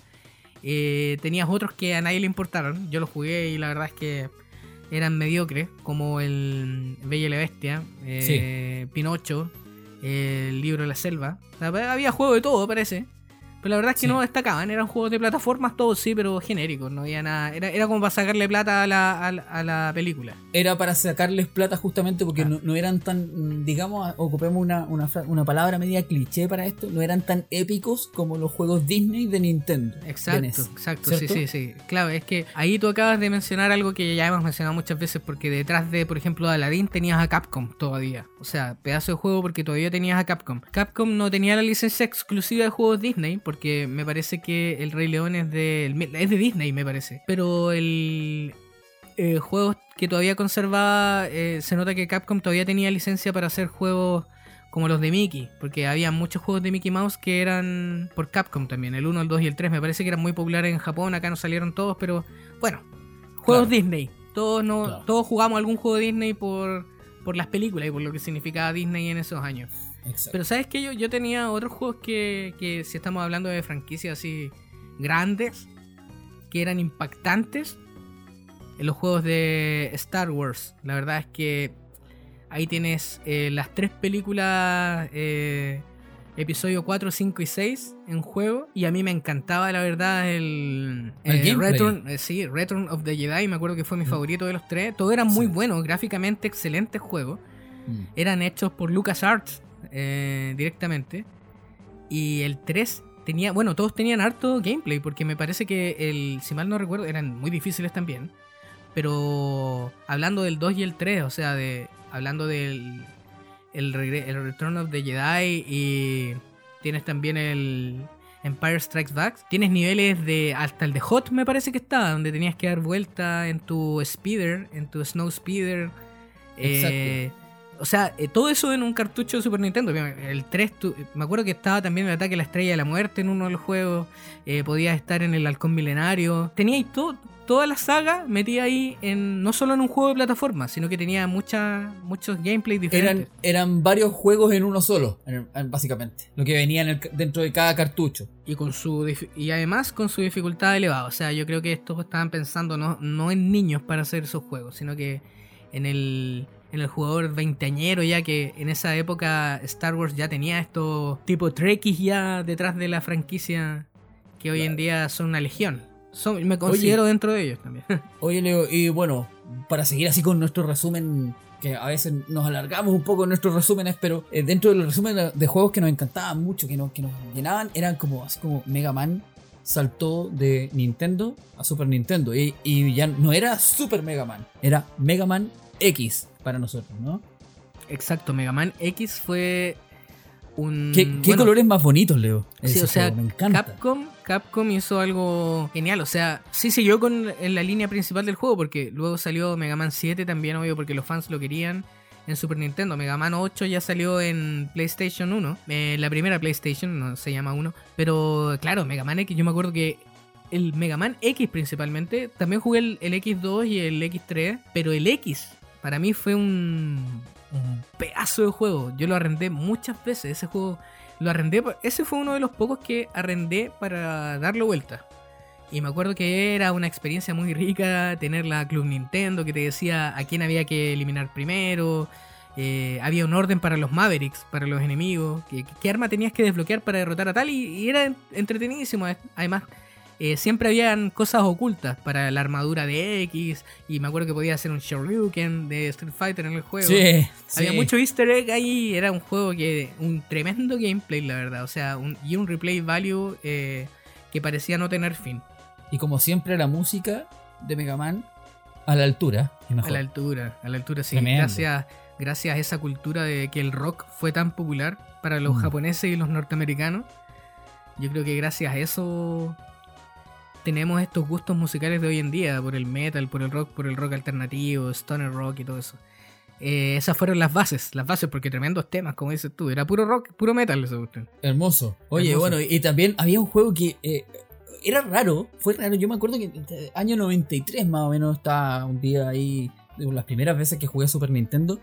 Eh, tenías otros que a nadie le importaron. Yo los jugué y la verdad es que eran mediocres, como el Bella y la Bestia, eh, Pinocho, el libro de la selva. O sea, había juego de todo, parece. Pero la verdad es que Sí. no destacaban, eran juegos de plataformas, todos sí, pero genéricos, no había nada. Era, era como para sacarle plata a la, a la- a la película. era para sacarles plata justamente porque Ah. no, no eran tan, digamos, ocupemos una, una, una palabra media cliché para esto, no eran tan épicos como los juegos Disney de Nintendo. de Exacto, NES, exacto, sí, sí, sí. Claro, es que ahí tú acabas de mencionar algo que ya hemos mencionado muchas veces, porque detrás de, por ejemplo, de Aladdin tenías a Capcom todavía. O sea, pedazo de juego porque todavía tenías a Capcom. Capcom no tenía la licencia exclusiva de juegos Disney, porque me parece que el Rey León es de, es de Disney, me parece. Pero el, eh, juegos que todavía conservaba, eh, se nota que Capcom todavía tenía licencia para hacer juegos como los de Mickey, porque había muchos juegos de Mickey Mouse que eran por Capcom también, el 1, el 2 y el 3, me parece que eran muy populares en Japón, acá no salieron todos, pero bueno, juegos Claro. Disney, todos, no, Claro. todos jugamos algún juego de Disney por, por las películas y por lo que significaba Disney en esos años. Exacto. Pero sabes que yo, yo tenía otros juegos que, que si estamos hablando de franquicias así grandes, que eran impactantes, en los juegos de Star Wars. La verdad es que ahí tienes eh, las tres películas, eh, episodio 4, 5 y 6 en juego. Y a mí me encantaba, la verdad, el, El eh. Return, eh, sí, Return of the Jedi. Me acuerdo que fue mi Mm. favorito de los tres. Todos eran muy Sí. buenos, gráficamente excelentes juegos Mm. eran hechos por LucasArts eh, directamente. Y el 3 tenía, bueno, todos tenían harto gameplay, porque me parece que el, si mal no recuerdo, eran muy difíciles también. Pero hablando del 2 y el 3, o sea, de hablando del el, el Return of the Jedi y tienes también el Empire Strikes Back, tienes niveles de hasta el de Hot me parece que estaba, donde tenías que dar vuelta en tu speeder, en tu snow speeder. Eh, o sea, eh, todo eso en un cartucho de Super Nintendo. El 3, tu- me acuerdo que estaba también el ataque a la estrella de la muerte en uno de los juegos. Eh, podías estar en el halcón milenario. Teníais todo, toda la saga metida ahí, en, no solo en un juego de plataforma, sino que tenía mucha, muchos gameplays diferentes. Eran, eran varios juegos en uno solo, en- en- básicamente. Lo que venía en el ca- dentro de cada cartucho. Y, con su, y además con su dificultad elevada. O sea, yo creo que estos estaban pensando no, no en niños para hacer esos juegos, sino que en el, en el jugador veinteañero ya que en esa época Star Wars ya tenía estos tipo Trekkies ya detrás de la franquicia que hoy en día son una legión. Son, me considero dentro de ellos también. Oye, Leo, y bueno, para seguir así con nuestro resumen, que a veces nos alargamos un poco en nuestros resúmenes, pero eh, dentro del resumen de- de juegos que nos encantaban mucho, que nos, que nos llenaban, eran como así como Mega Man saltó de Nintendo a Super Nintendo. Y, y ya no era Super Mega Man, era Mega Man X para nosotros, ¿no? Exacto, Mega Man X fue un... ¿Qué, qué bueno, colores más bonitos, Leo? Sí, o sea, me encanta. Capcom, Capcom hizo algo genial. O sea, sí siguió con en la línea principal del juego, porque luego salió Mega Man 7 también, obvio, porque los fans lo querían en Super Nintendo. Mega Man 8 ya salió en PlayStation 1, eh, la primera PlayStation, no se llama 1. Pero claro, Mega Man X, yo me acuerdo que el Mega Man X principalmente, también jugué el, el X2 y el X3, pero el X para mí fue un, pedazo de juego. Yo lo arrendé muchas veces, ese juego lo arrendé, ese fue uno de los pocos que arrendé para darle vuelta. Y me acuerdo que era una experiencia muy rica tener la Club Nintendo que te decía a quién había que eliminar primero. eh, había un orden para los Mavericks, para los enemigos. ¿Qué arma tenías que desbloquear para derrotar a tal? Y, era en- entretenidísimo. Además, eh, siempre habían cosas ocultas para la armadura de X. Y me acuerdo que podía hacer un Shoryuken de Street Fighter en el juego. Sí, Había sí. mucho easter egg ahí, era un juego que. un tremendo gameplay, la verdad. O sea, un- y un replay value eh, que parecía no tener fin. Y como siempre, la música de Mega Man a la altura. y A mejor. la altura, a la altura, sí. Tremendo. Gracias, gracias a esa cultura de que el rock fue tan popular para los Mm. japoneses y los norteamericanos. Yo creo que gracias a eso tenemos estos gustos musicales de hoy en día, por el metal, por el rock, por el rock alternativo, stoner rock y todo eso. Eh, esas fueron las bases, las bases, porque tremendos temas, como dices tú, era puro rock, puro metal esa cuestión. Hermoso. Oye, Hermoso. bueno, y también había un juego que eh, era raro, fue raro. Yo me acuerdo que eh, año 93 más o menos estaba un día ahí, las primeras veces que jugué a Super Nintendo,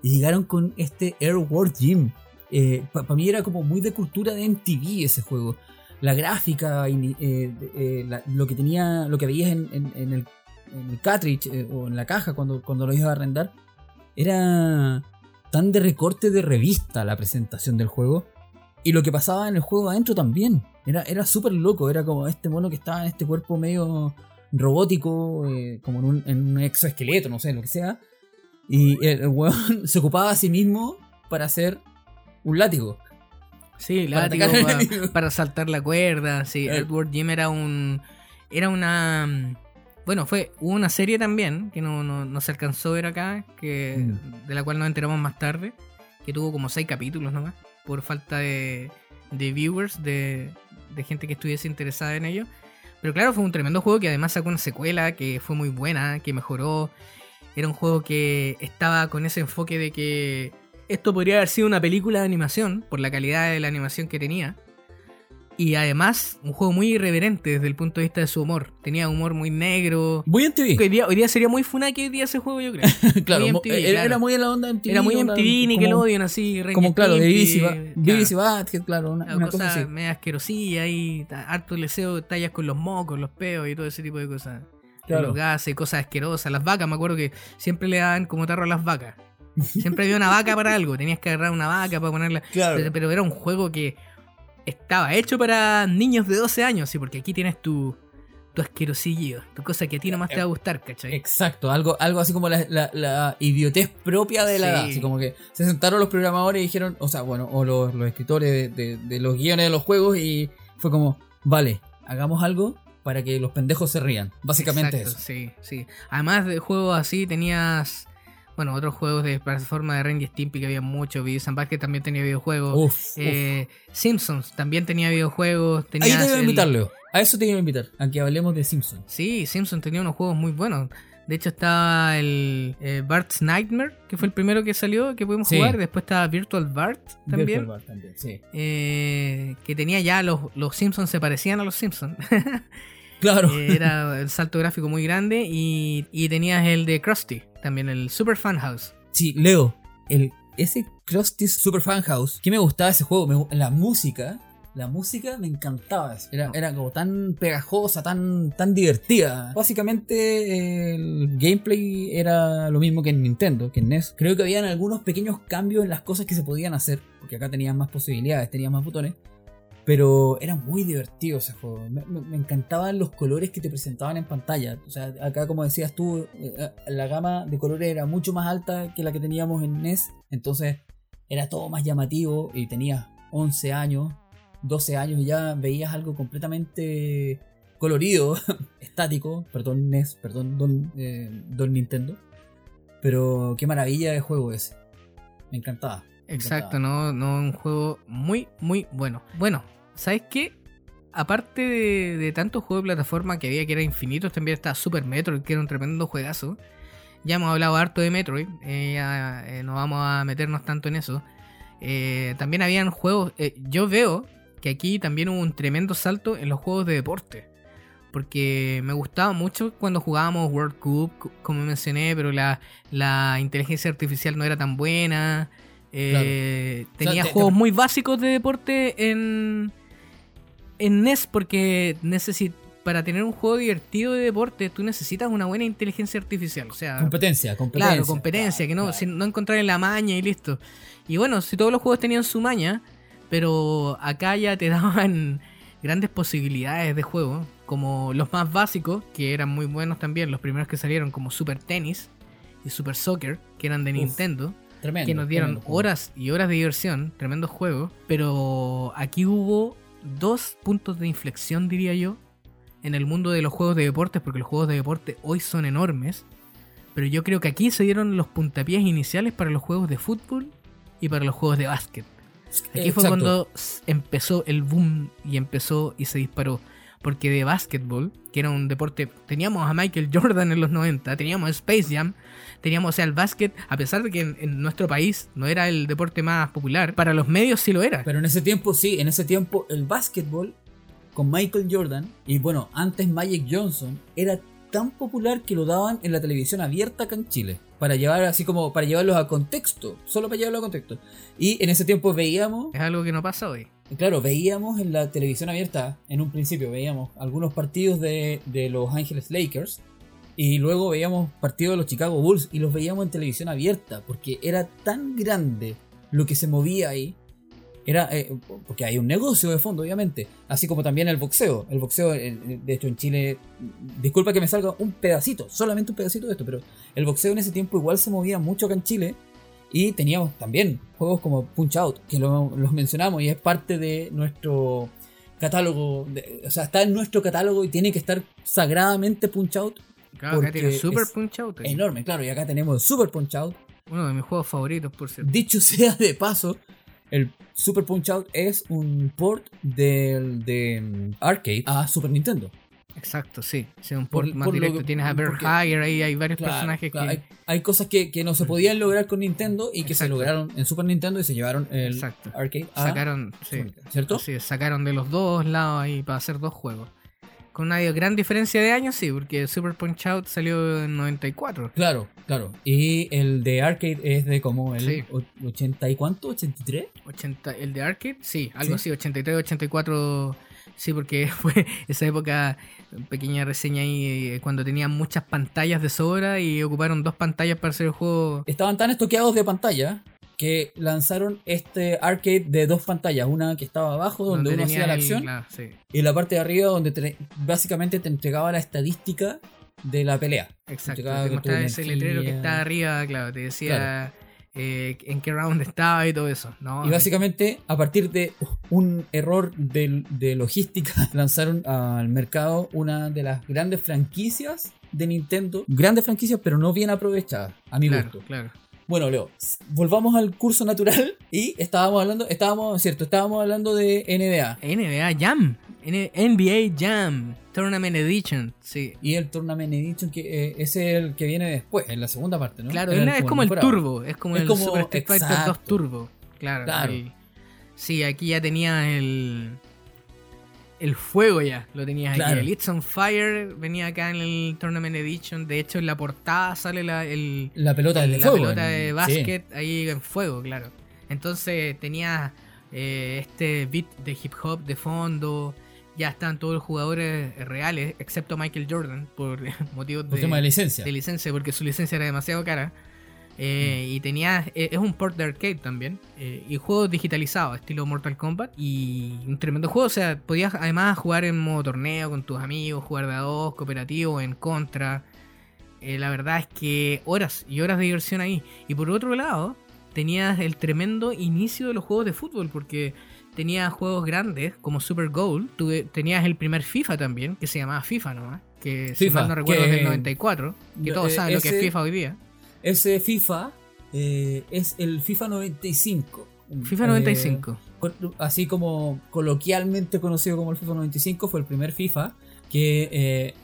y llegaron con este Air World Gym. Para mí era como muy de cultura de MTV ese juego. La gráfica, eh, eh, lo que tenía, lo que veías en, el, cartridge eh, o en la caja cuando, cuando lo ibas a arrendar, era tan de recorte de revista la presentación del juego. Y lo que pasaba en el juego adentro también. Era, era súper loco. Era como este mono que estaba en este cuerpo medio robótico, como en un, exoesqueleto, no sé, lo que sea. Y el, el weón se ocupaba a sí mismo para hacer un látigo. Sí, Para látigo para, para saltar la cuerda. Sí, Eh. Edward Jim era un. Era una. mm, Bueno, fue hubo una serie también que no, no, no se alcanzó a ver acá, que, Mm. de la cual nos enteramos más tarde, que tuvo como seis capítulos nomás, por falta de, de viewers, de, de gente que estuviese interesada en ello. Pero claro, fue un tremendo juego que además sacó una secuela que fue muy buena, que mejoró. Era un juego que estaba con ese enfoque de que esto podría haber sido una película de animación por la calidad de la animación que tenía. Y además, un juego muy irreverente desde el punto de vista de su humor. Tenía humor muy negro. Muy en TV. Hoy día, hoy día sería muy funaki hoy día ese juego, yo creo. claro, muy MTV, era, claro. era muy en la onda MTV. Era muy MTV, como- Nickelodeon, así. Ren y Como, claro, Beavis y claro. Una, Una cosa cosa así. media asquerosilla y harto leseo, tallas con los mocos, los peos y todo ese tipo de cosas. Claro. Los gases, cosas asquerosas. Las vacas, me acuerdo que siempre le daban como tarro a las vacas. Siempre había una vaca para algo, tenías que agarrar una vaca para ponerla. Claro. Pero, pero era un juego que estaba hecho para niños de 12 años, sí, porque aquí tienes tu, tu asquerosillo, tu cosa que a ti nomás te va a gustar, ¿cachai? Exacto, algo, algo así como la, la- la idiotez propia de la Sí. edad. Así como que se sentaron los programadores y dijeron, o sea, bueno, o los, los escritores de, de- de los guiones de los juegos y fue como, vale, hagamos algo para que los pendejos se rían. Básicamente Exacto, eso. Sí, sí. Además de juegos así, tenías. Bueno, otros juegos de plataforma de Ren y Stimpy que había mucho. And Butthead también tenía videojuegos. Uf, uf. Eh, Simpsons también tenía videojuegos. Ahí te iba a el- invitar, Leo. A eso te iba a invitar, a que hablemos de Simpson. Sí, Simpsons tenía unos juegos muy buenos. De hecho estaba el eh, Bart's Nightmare, que fue el primero que salió, que pudimos Sí. jugar. Después estaba Virtual Bart también. Virtual Bar también, sí. eh, que tenía ya los, los Simpsons se parecían a los Simpsons. Claro. Eh, era el salto gráfico muy grande. Y, y tenías el de Krusty, también el Super Fan House. Sí, Leo, el, ese Krusty's Super Fan House, que me gustaba ese juego, Me- la música, la música me encantaba. Era, era como tan pegajosa, tan, tan divertida. Básicamente el gameplay era lo mismo que en Nintendo, que en NES. Creo que habían algunos pequeños cambios en las cosas que se podían hacer, porque acá tenías más posibilidades, tenías más botones. Pero era muy divertido ese juego. Me, me- me encantaban los colores que te presentaban en pantalla. O sea, acá como decías tú, eh, la gama de colores era mucho más alta que la que teníamos en NES. Entonces era todo más llamativo y tenías 11 años, 12 años y ya veías algo completamente colorido, estático. Perdón NES, perdón Don, eh, don Nintendo. Pero qué maravilla de juego ese. Me encantaba. Exacto, no, no, un juego muy, muy bueno. Bueno, ¿sabes qué? Aparte de, de tantos juegos de plataforma que había que era infinitos, también estaba Super Metroid, que era un tremendo juegazo. Ya hemos hablado harto de Metroid, eh, ya, eh, no vamos a meternos tanto en eso. Eh, también habían juegos, yo veo que aquí también hubo un tremendo salto en los juegos de deporte. Porque me gustaba mucho cuando jugábamos World Cup, como mencioné, pero la, la inteligencia artificial no era tan buena. Eh, O sea, tenía te- te- juegos muy básicos de deporte en, en NES porque necesi- para tener un juego divertido de deporte tú necesitas una buena inteligencia artificial. O sea, Competencia, competencia. Claro, competencia, que no, Claro. si no encontrar la maña y listo. Y bueno, si todos los juegos tenían su maña, pero acá ya te daban grandes posibilidades de juego, como los más básicos, que eran muy buenos también, los primeros que salieron, como Super Tennis y Super Soccer, que eran de Uf, Nintendo, Tremendo, que nos dieron tremendo juego. horas y horas de diversión, tremendos juegos, pero aquí hubo dos puntos de inflexión, diría yo, en el mundo de los juegos de deportes, porque los juegos de deporte hoy son enormes, pero yo creo que aquí se dieron los puntapiés iniciales para los juegos de fútbol y para los juegos de básquet. Aquí fue cuando empezó el boom y empezó y se disparó. Porque de básquetbol, que era un deporte, teníamos a Michael Jordan en los 90, teníamos a Space Jam, teníamos o sea, el básquet, a pesar de que en, en nuestro país no era el deporte más popular, para los medios sí lo era. Pero en ese tiempo, sí, en ese tiempo el básquetbol con Michael Jordan y bueno, antes Magic Johnson era tan popular que lo daban en la televisión abierta acá en Chile. Para llevar así como, para llevarlos a contexto, solo para llevarlo a contexto. Y en ese tiempo veíamos, Es algo que no pasa hoy. Claro, veíamos en la televisión abierta, en un principio veíamos algunos partidos de, de Los Ángeles Lakers. Y luego veíamos partidos de los Chicago Bulls y los veíamos en televisión abierta, porque era tan grande lo que se movía ahí. Era, eh, porque hay un negocio de fondo, obviamente. Así como también el boxeo. El boxeo, eh, de hecho, en Chile. Disculpa que me salga un pedacito, solamente un pedacito de esto, pero el boxeo en ese tiempo igual se movía mucho acá en Chile. Y teníamos también juegos como Punch Out, que lo- los mencionamos y es parte de nuestro catálogo. de- o sea, está en nuestro catálogo y tiene que estar sagradamente Punch Out. Claro, acá tiene Super Punch Out. Enorme, claro. Y acá tenemos Super Punch Out. Uno de mis juegos favoritos, por cierto. Dicho sea de paso, el Super Punch Out es un port del de mm, arcade a Super Nintendo. Exacto, sí. sí un Por- port más por lo directo. que- Tienes a porque- Hager ahí, hay varios Claro, personajes claro, que. hay, hay cosas que, que no se podían lograr con Nintendo y que se lograron en Super Nintendo y se llevaron el Exacto. arcade a sacaron. Sí. ¿cierto? Es, sacaron de los dos lados ahí para hacer dos juegos. Con una gran diferencia de años, sí, porque Super Punch Out salió en 94. Claro, claro. Y el de arcade es de como el Sí. o- 80 y cuánto, 83. 80, el de Arcade, sí, algo Sí. así, 83, 84. Sí, porque fue esa época, pequeña reseña ahí, eh, cuando tenían muchas pantallas de sobra y ocuparon dos pantallas para hacer el juego. Estaban tan estoqueados de pantalla que lanzaron este arcade de dos pantallas, una que estaba abajo donde, uno hacía la acción sí, y la parte de arriba donde te- básicamente te entregaba la estadística de la pelea. exacto. Te mostraba ese letrero que está arriba, claro, te decía eh, en qué round estaba y todo eso. ¿no? Y básicamente, a partir de un error de, de logística, lanzaron al mercado una de las grandes franquicias de Nintendo. Grandes franquicias, pero no bien aprovechadas, a mi claro, gusto. claro. Bueno, Leo, volvamos al curso natural y estábamos hablando, estábamos, cierto, estábamos hablando de NBA NBA Jam, N- NBA Jam, Tournament Edition, sí. y el Tournament Edition, que eh, ese es el que viene después, en la segunda parte, ¿no? Claro, Era es como el. Turbo, es como Es el como- Super Street Fighter 2 exacto. Turbo. Claro, Claro. el- sí, aquí ya tenía el. El fuego ya, lo tenías Claro. aquí. El It's on Fire venía acá en el Tournament Edition. De hecho, en la portada sale la, el, La pelota el- de la fuego. pelota en- de sí. básquet ahí en fuego, claro. Entonces tenía eh, este beat de hip hop de fondo. Ya estaban todos los jugadores reales, excepto Michael Jordan, por motivos tema de licencia. de licencia porque su licencia era demasiado cara. Eh, Mm. Y tenía. eh, Es un port de arcade también. eh, y juegos digitalizados, estilo Mortal Kombat. Y un tremendo juego. O sea, podías además jugar en modo torneo con tus amigos, jugar de a dos, cooperativo, en contra. Eh, la verdad es que horas y horas de diversión ahí. Y por otro lado, tenías el tremendo inicio de los juegos de fútbol. Porque tenías juegos grandes como Super Goal. Tuve- tenías el primer FIFA también, que se llamaba FIFA nomás. Que si FIFA, mal no recuerdo es que- del 94. Que todos eh, saben lo que es FIFA hoy día. Ese FIFA eh, es el FIFA 95. FIFA Eh, 95. con- así como coloquialmente conocido como el FIFA 95, fue el primer FIFA que eh,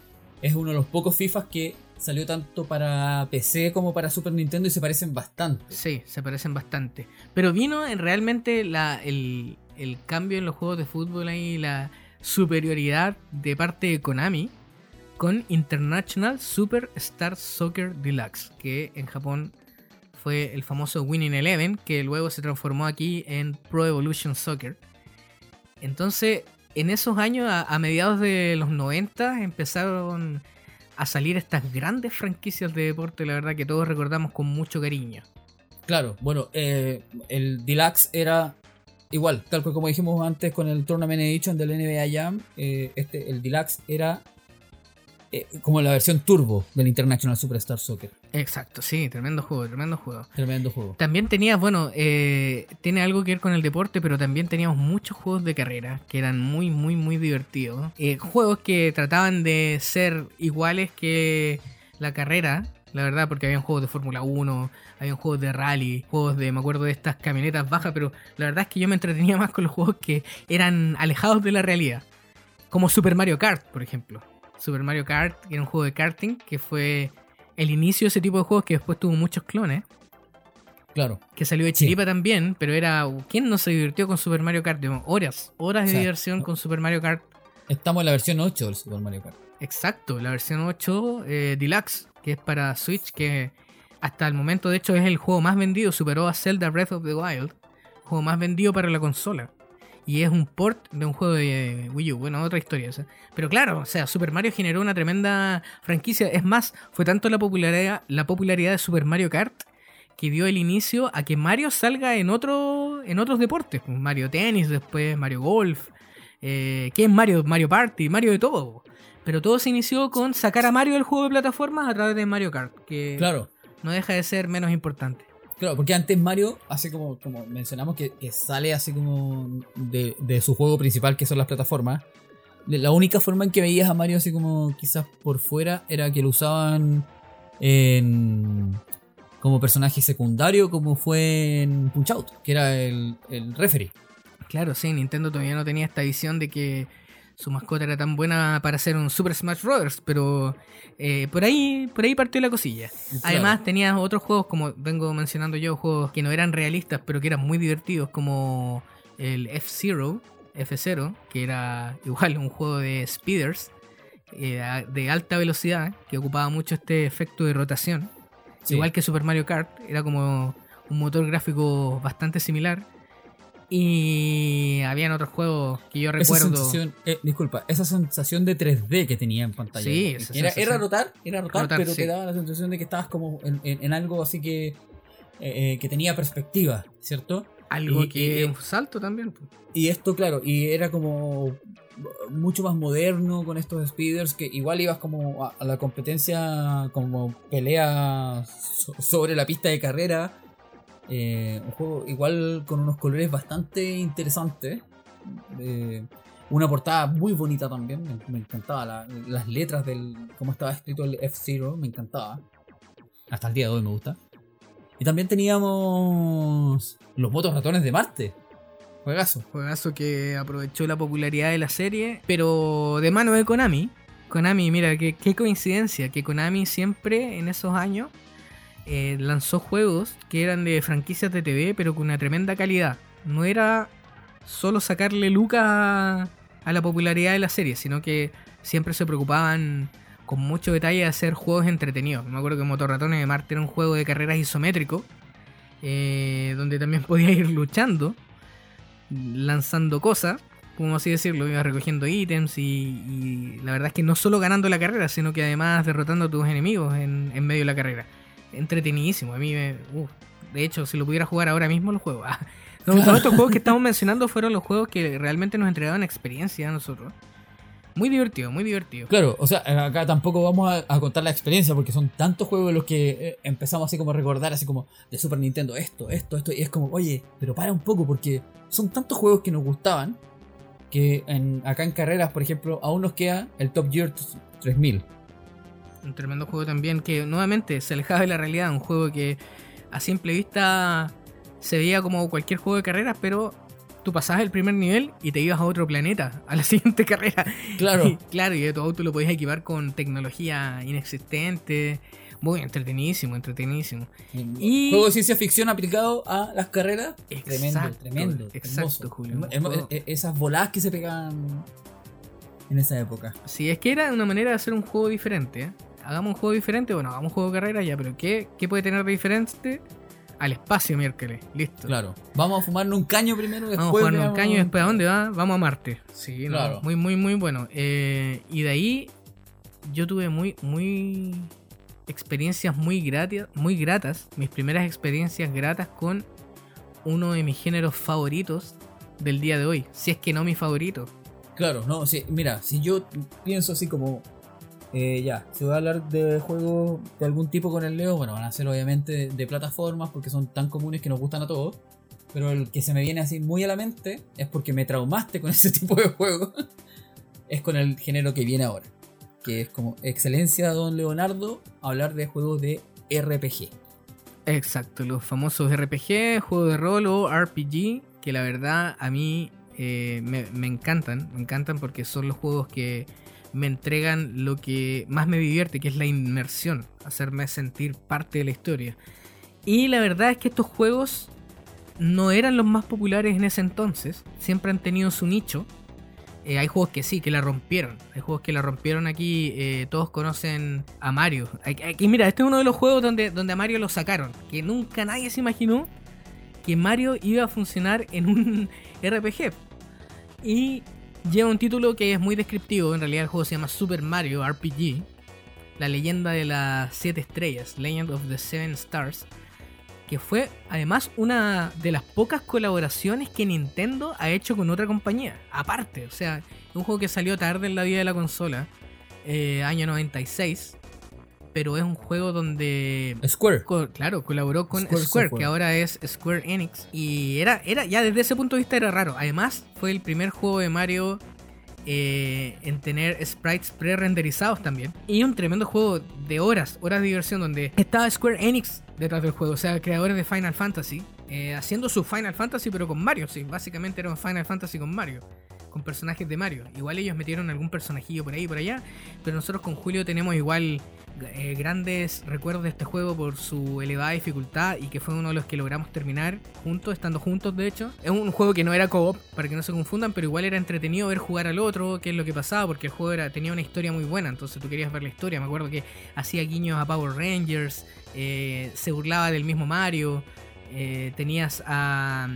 es uno de los pocos FIFAs que salió tanto para PC como para Super Nintendo y se parecen bastante. Sí, se parecen bastante. Pero vino en realmente la, el, el cambio en los juegos de fútbol ahí, la superioridad de parte de Konami con International Super Star Soccer Deluxe, que en Japón fue el famoso Winning Eleven, que luego se transformó aquí en Pro Evolution Soccer. Entonces, en esos años, a, a mediados de los 90, empezaron a salir estas grandes franquicias de deporte, la verdad que todos recordamos con mucho cariño. Claro, bueno, eh, el Deluxe era igual, tal cual como dijimos antes con el Tournament Edition del NBA Jam, eh, este, el Deluxe era eh, como la versión turbo del International Superstar Soccer. Exacto, sí, tremendo juego, tremendo juego. Tremendo juego. También tenías, bueno, eh, tiene algo que ver con el deporte, pero también teníamos muchos juegos de carrera que eran muy, muy, muy divertidos. Juegos que trataban de ser iguales que la carrera, la verdad, porque habían juegos de Fórmula 1, habían juegos de rally, juegos de, me acuerdo de estas camionetas bajas, pero la verdad es que yo me entretenía más con los juegos que eran alejados de la realidad. Como Super Mario Kart, por ejemplo. Super Mario Kart, que era un juego de karting, que fue el inicio de ese tipo de juegos que después tuvo muchos clones Claro. que salió de Sí. chiripa también, pero era. ¿Quién no se divirtió con Super Mario Kart? Digamos, Horas, horas de diversión con Super Mario Kart. Estamos en la versión 8 del Super Mario Kart. Exacto, la versión 8 eh, Deluxe, que es para Switch, que hasta el momento de hecho es el juego más vendido, superó a Zelda Breath of the Wild, juego más vendido para la consola. Y es un port de un juego de Wii U, bueno, otra historia esa. Pero claro, o sea, Super Mario generó una tremenda franquicia. Es más, fue tanto la popularidad, la popularidad de Super Mario Kart que dio el inicio a que Mario salga en otro en otros deportes. pues, Mario Tennis, después Mario Golf. Eh, ¿Qué es Mario? Mario Party, Mario de todo. Pero todo se inició con sacar a Mario del juego de plataformas a través de Mario Kart, que Claro. no deja de ser menos importante. Claro, porque antes Mario, así como, como mencionamos, que, que sale así como de, de su juego principal, que son las plataformas. La única forma en que veías a Mario así como quizás por fuera era que lo usaban en, como personaje secundario, como fue en Punch Out, que era el, el referee. Claro, sí, Nintendo todavía no tenía esta visión de que su mascota era tan buena para hacer un Super Smash Bros. Pero eh, por ahí por ahí partió la cosilla. Además tenías otros juegos, como vengo mencionando yo, juegos que no eran realistas, pero que eran muy divertidos, como el F-Zero, F0, que era igual un juego de speeders eh, de alta velocidad, que ocupaba mucho este efecto de rotación. Igual que Super Mario Kart, era como un motor gráfico bastante similar. Y habían otros juegos que yo recuerdo. Esa sensación, eh, disculpa, esa sensación de 3D que tenía en pantalla. Sí, era, era, rotar, era rotar, pero te daba la sensación de que estabas como en, algo así que, eh, eh, que tenía perspectiva, ¿cierto? Algo que un salto también. Y esto, claro, y era como mucho más moderno con estos speeders que igual ibas como a, la competencia como pelea sobre la pista de carrera eh, un juego igual con unos colores bastante interesantes. Eh, una portada muy bonita también. Me, encantaba. las letras del. cómo estaba escrito el F-Zero. Me encantaba. Hasta el día de hoy me gusta. Y también teníamos. Los motos ratones de Marte. Juegazo. Juegazo que aprovechó la popularidad de la serie. Pero de mano de Konami. Konami, mira, qué, qué coincidencia. Que Konami siempre en esos años eh, lanzó juegos que eran de franquicias de TV, pero con una tremenda calidad. No era solo sacarle luca a la popularidad de la serie, sino que siempre se preocupaban con mucho detalle de hacer juegos entretenidos. Me acuerdo que Motorratones de Marte era un juego de carreras isométrico, eh, donde también podía ir luchando, lanzando cosas, como así decirlo, iba recogiendo ítems y, la verdad es que no solo ganando la carrera, sino que además derrotando a tus enemigos en medio de la carrera entretenidísimo. A mí me. de hecho, si lo pudiera jugar ahora mismo, lo juego. todos estos juegos que estamos mencionando fueron los juegos que realmente nos entregaban experiencia a nosotros. Muy divertido, muy divertido. Claro, o sea, acá tampoco vamos a, contar la experiencia porque son tantos juegos los que eh, empezamos así como a recordar, así como de Super Nintendo, esto, esto, esto, y es como, oye, pero para un poco porque son tantos juegos que nos gustaban que en, acá en carreras, por ejemplo, aún nos queda el Top Gear 3000 un tremendo juego también que nuevamente se alejaba de la realidad, un juego que a simple vista se veía como cualquier juego de carreras, pero tú pasabas el primer nivel y te ibas a otro planeta, a la siguiente carrera. Claro. claro, y tu auto lo podías equipar con tecnología inexistente. Muy entretenidísimo, entretenidísimo. Y... Juego de ciencia ficción aplicado a las carreras. tremendo, tremendo. Exacto, Julio. Esas voladas que se pegan en esa época. Sí, es que era una manera de hacer un juego diferente. ¿eh? Hagamos un juego diferente, bueno, hagamos un juego de carrera ya, pero ¿qué, qué puede tener de diferente? Al espacio miércoles, listo. Claro. Vamos a fumarnos un caño primero, después. Vamos a fumarnos un caño y después a dónde va? Vamos a Marte. Sí, claro. muy, muy, muy bueno. Eh, y de ahí yo tuve muy, muy experiencias muy gratas, muy gratas. Mis primeras experiencias gratas con uno de mis géneros favoritos del día de hoy. Si es que no mi favorito. Claro, no, sí, mira, si yo pienso así como eh, ya, si voy a hablar de juegos de algún tipo con el Leo, bueno, van a ser obviamente de, plataformas porque son tan comunes que nos gustan a todos. Pero el que se me viene así muy a la mente es porque me traumaste con ese tipo de juegos. es con el género que viene ahora. Que es como excelencia don Leonardo hablar de juegos de RPG. Exacto, los famosos RPG, juegos de rol o RPG, que la verdad a mí eh, me encantan, me encantan porque son los juegos que me entregan lo que más me divierte, que es la inmersión, hacerme sentir parte de la historia. Y la verdad es que estos juegos no eran los más populares en ese entonces, siempre han tenido su nicho. Eh, hay juegos que sí, que la rompieron. Hay juegos que la rompieron aquí. Eh, todos conocen a Mario. Aquí, mira, este es uno de los juegos donde, donde a Mario lo sacaron. Que nunca nadie se imaginó que Mario iba a funcionar en un RPG. Y lleva un título que es muy descriptivo. En realidad el juego se llama Super Mario RPG. La leyenda de las 7 estrellas, Legend of the Seven Stars. Que fue además una de las pocas colaboraciones que Nintendo ha hecho con otra compañía. Aparte, o sea, un juego que salió tarde en la vida de la consola. Eh, año 96 pero es un juego donde Square. claro colaboró con Square, que ahora es Square Enix. Y era era ya desde ese punto de vista era raro. Además fue el primer juego de Mario eh, en tener sprites pre-renderizados también. Y un tremendo juego de horas horas de diversión donde estaba Square Enix detrás del juego. O sea creadores de Final Fantasy eh, haciendo su Final Fantasy pero con Mario. Sí básicamente era un Final Fantasy con Mario con personajes de Mario. Igual ellos metieron algún personajillo por ahí y por allá, pero nosotros con Julio tenemos igual eh, grandes recuerdos de este juego por su elevada dificultad y que fue uno de los que logramos terminar juntos, estando juntos de hecho. Es un juego que no era co-op, para que no se confundan, pero igual era entretenido ver jugar al otro, qué es lo que pasaba, porque el juego era, tenía una historia muy buena, entonces tú querías ver la historia. Me acuerdo que hacía guiños a Power Rangers, eh, se burlaba del mismo Mario, eh, tenías a,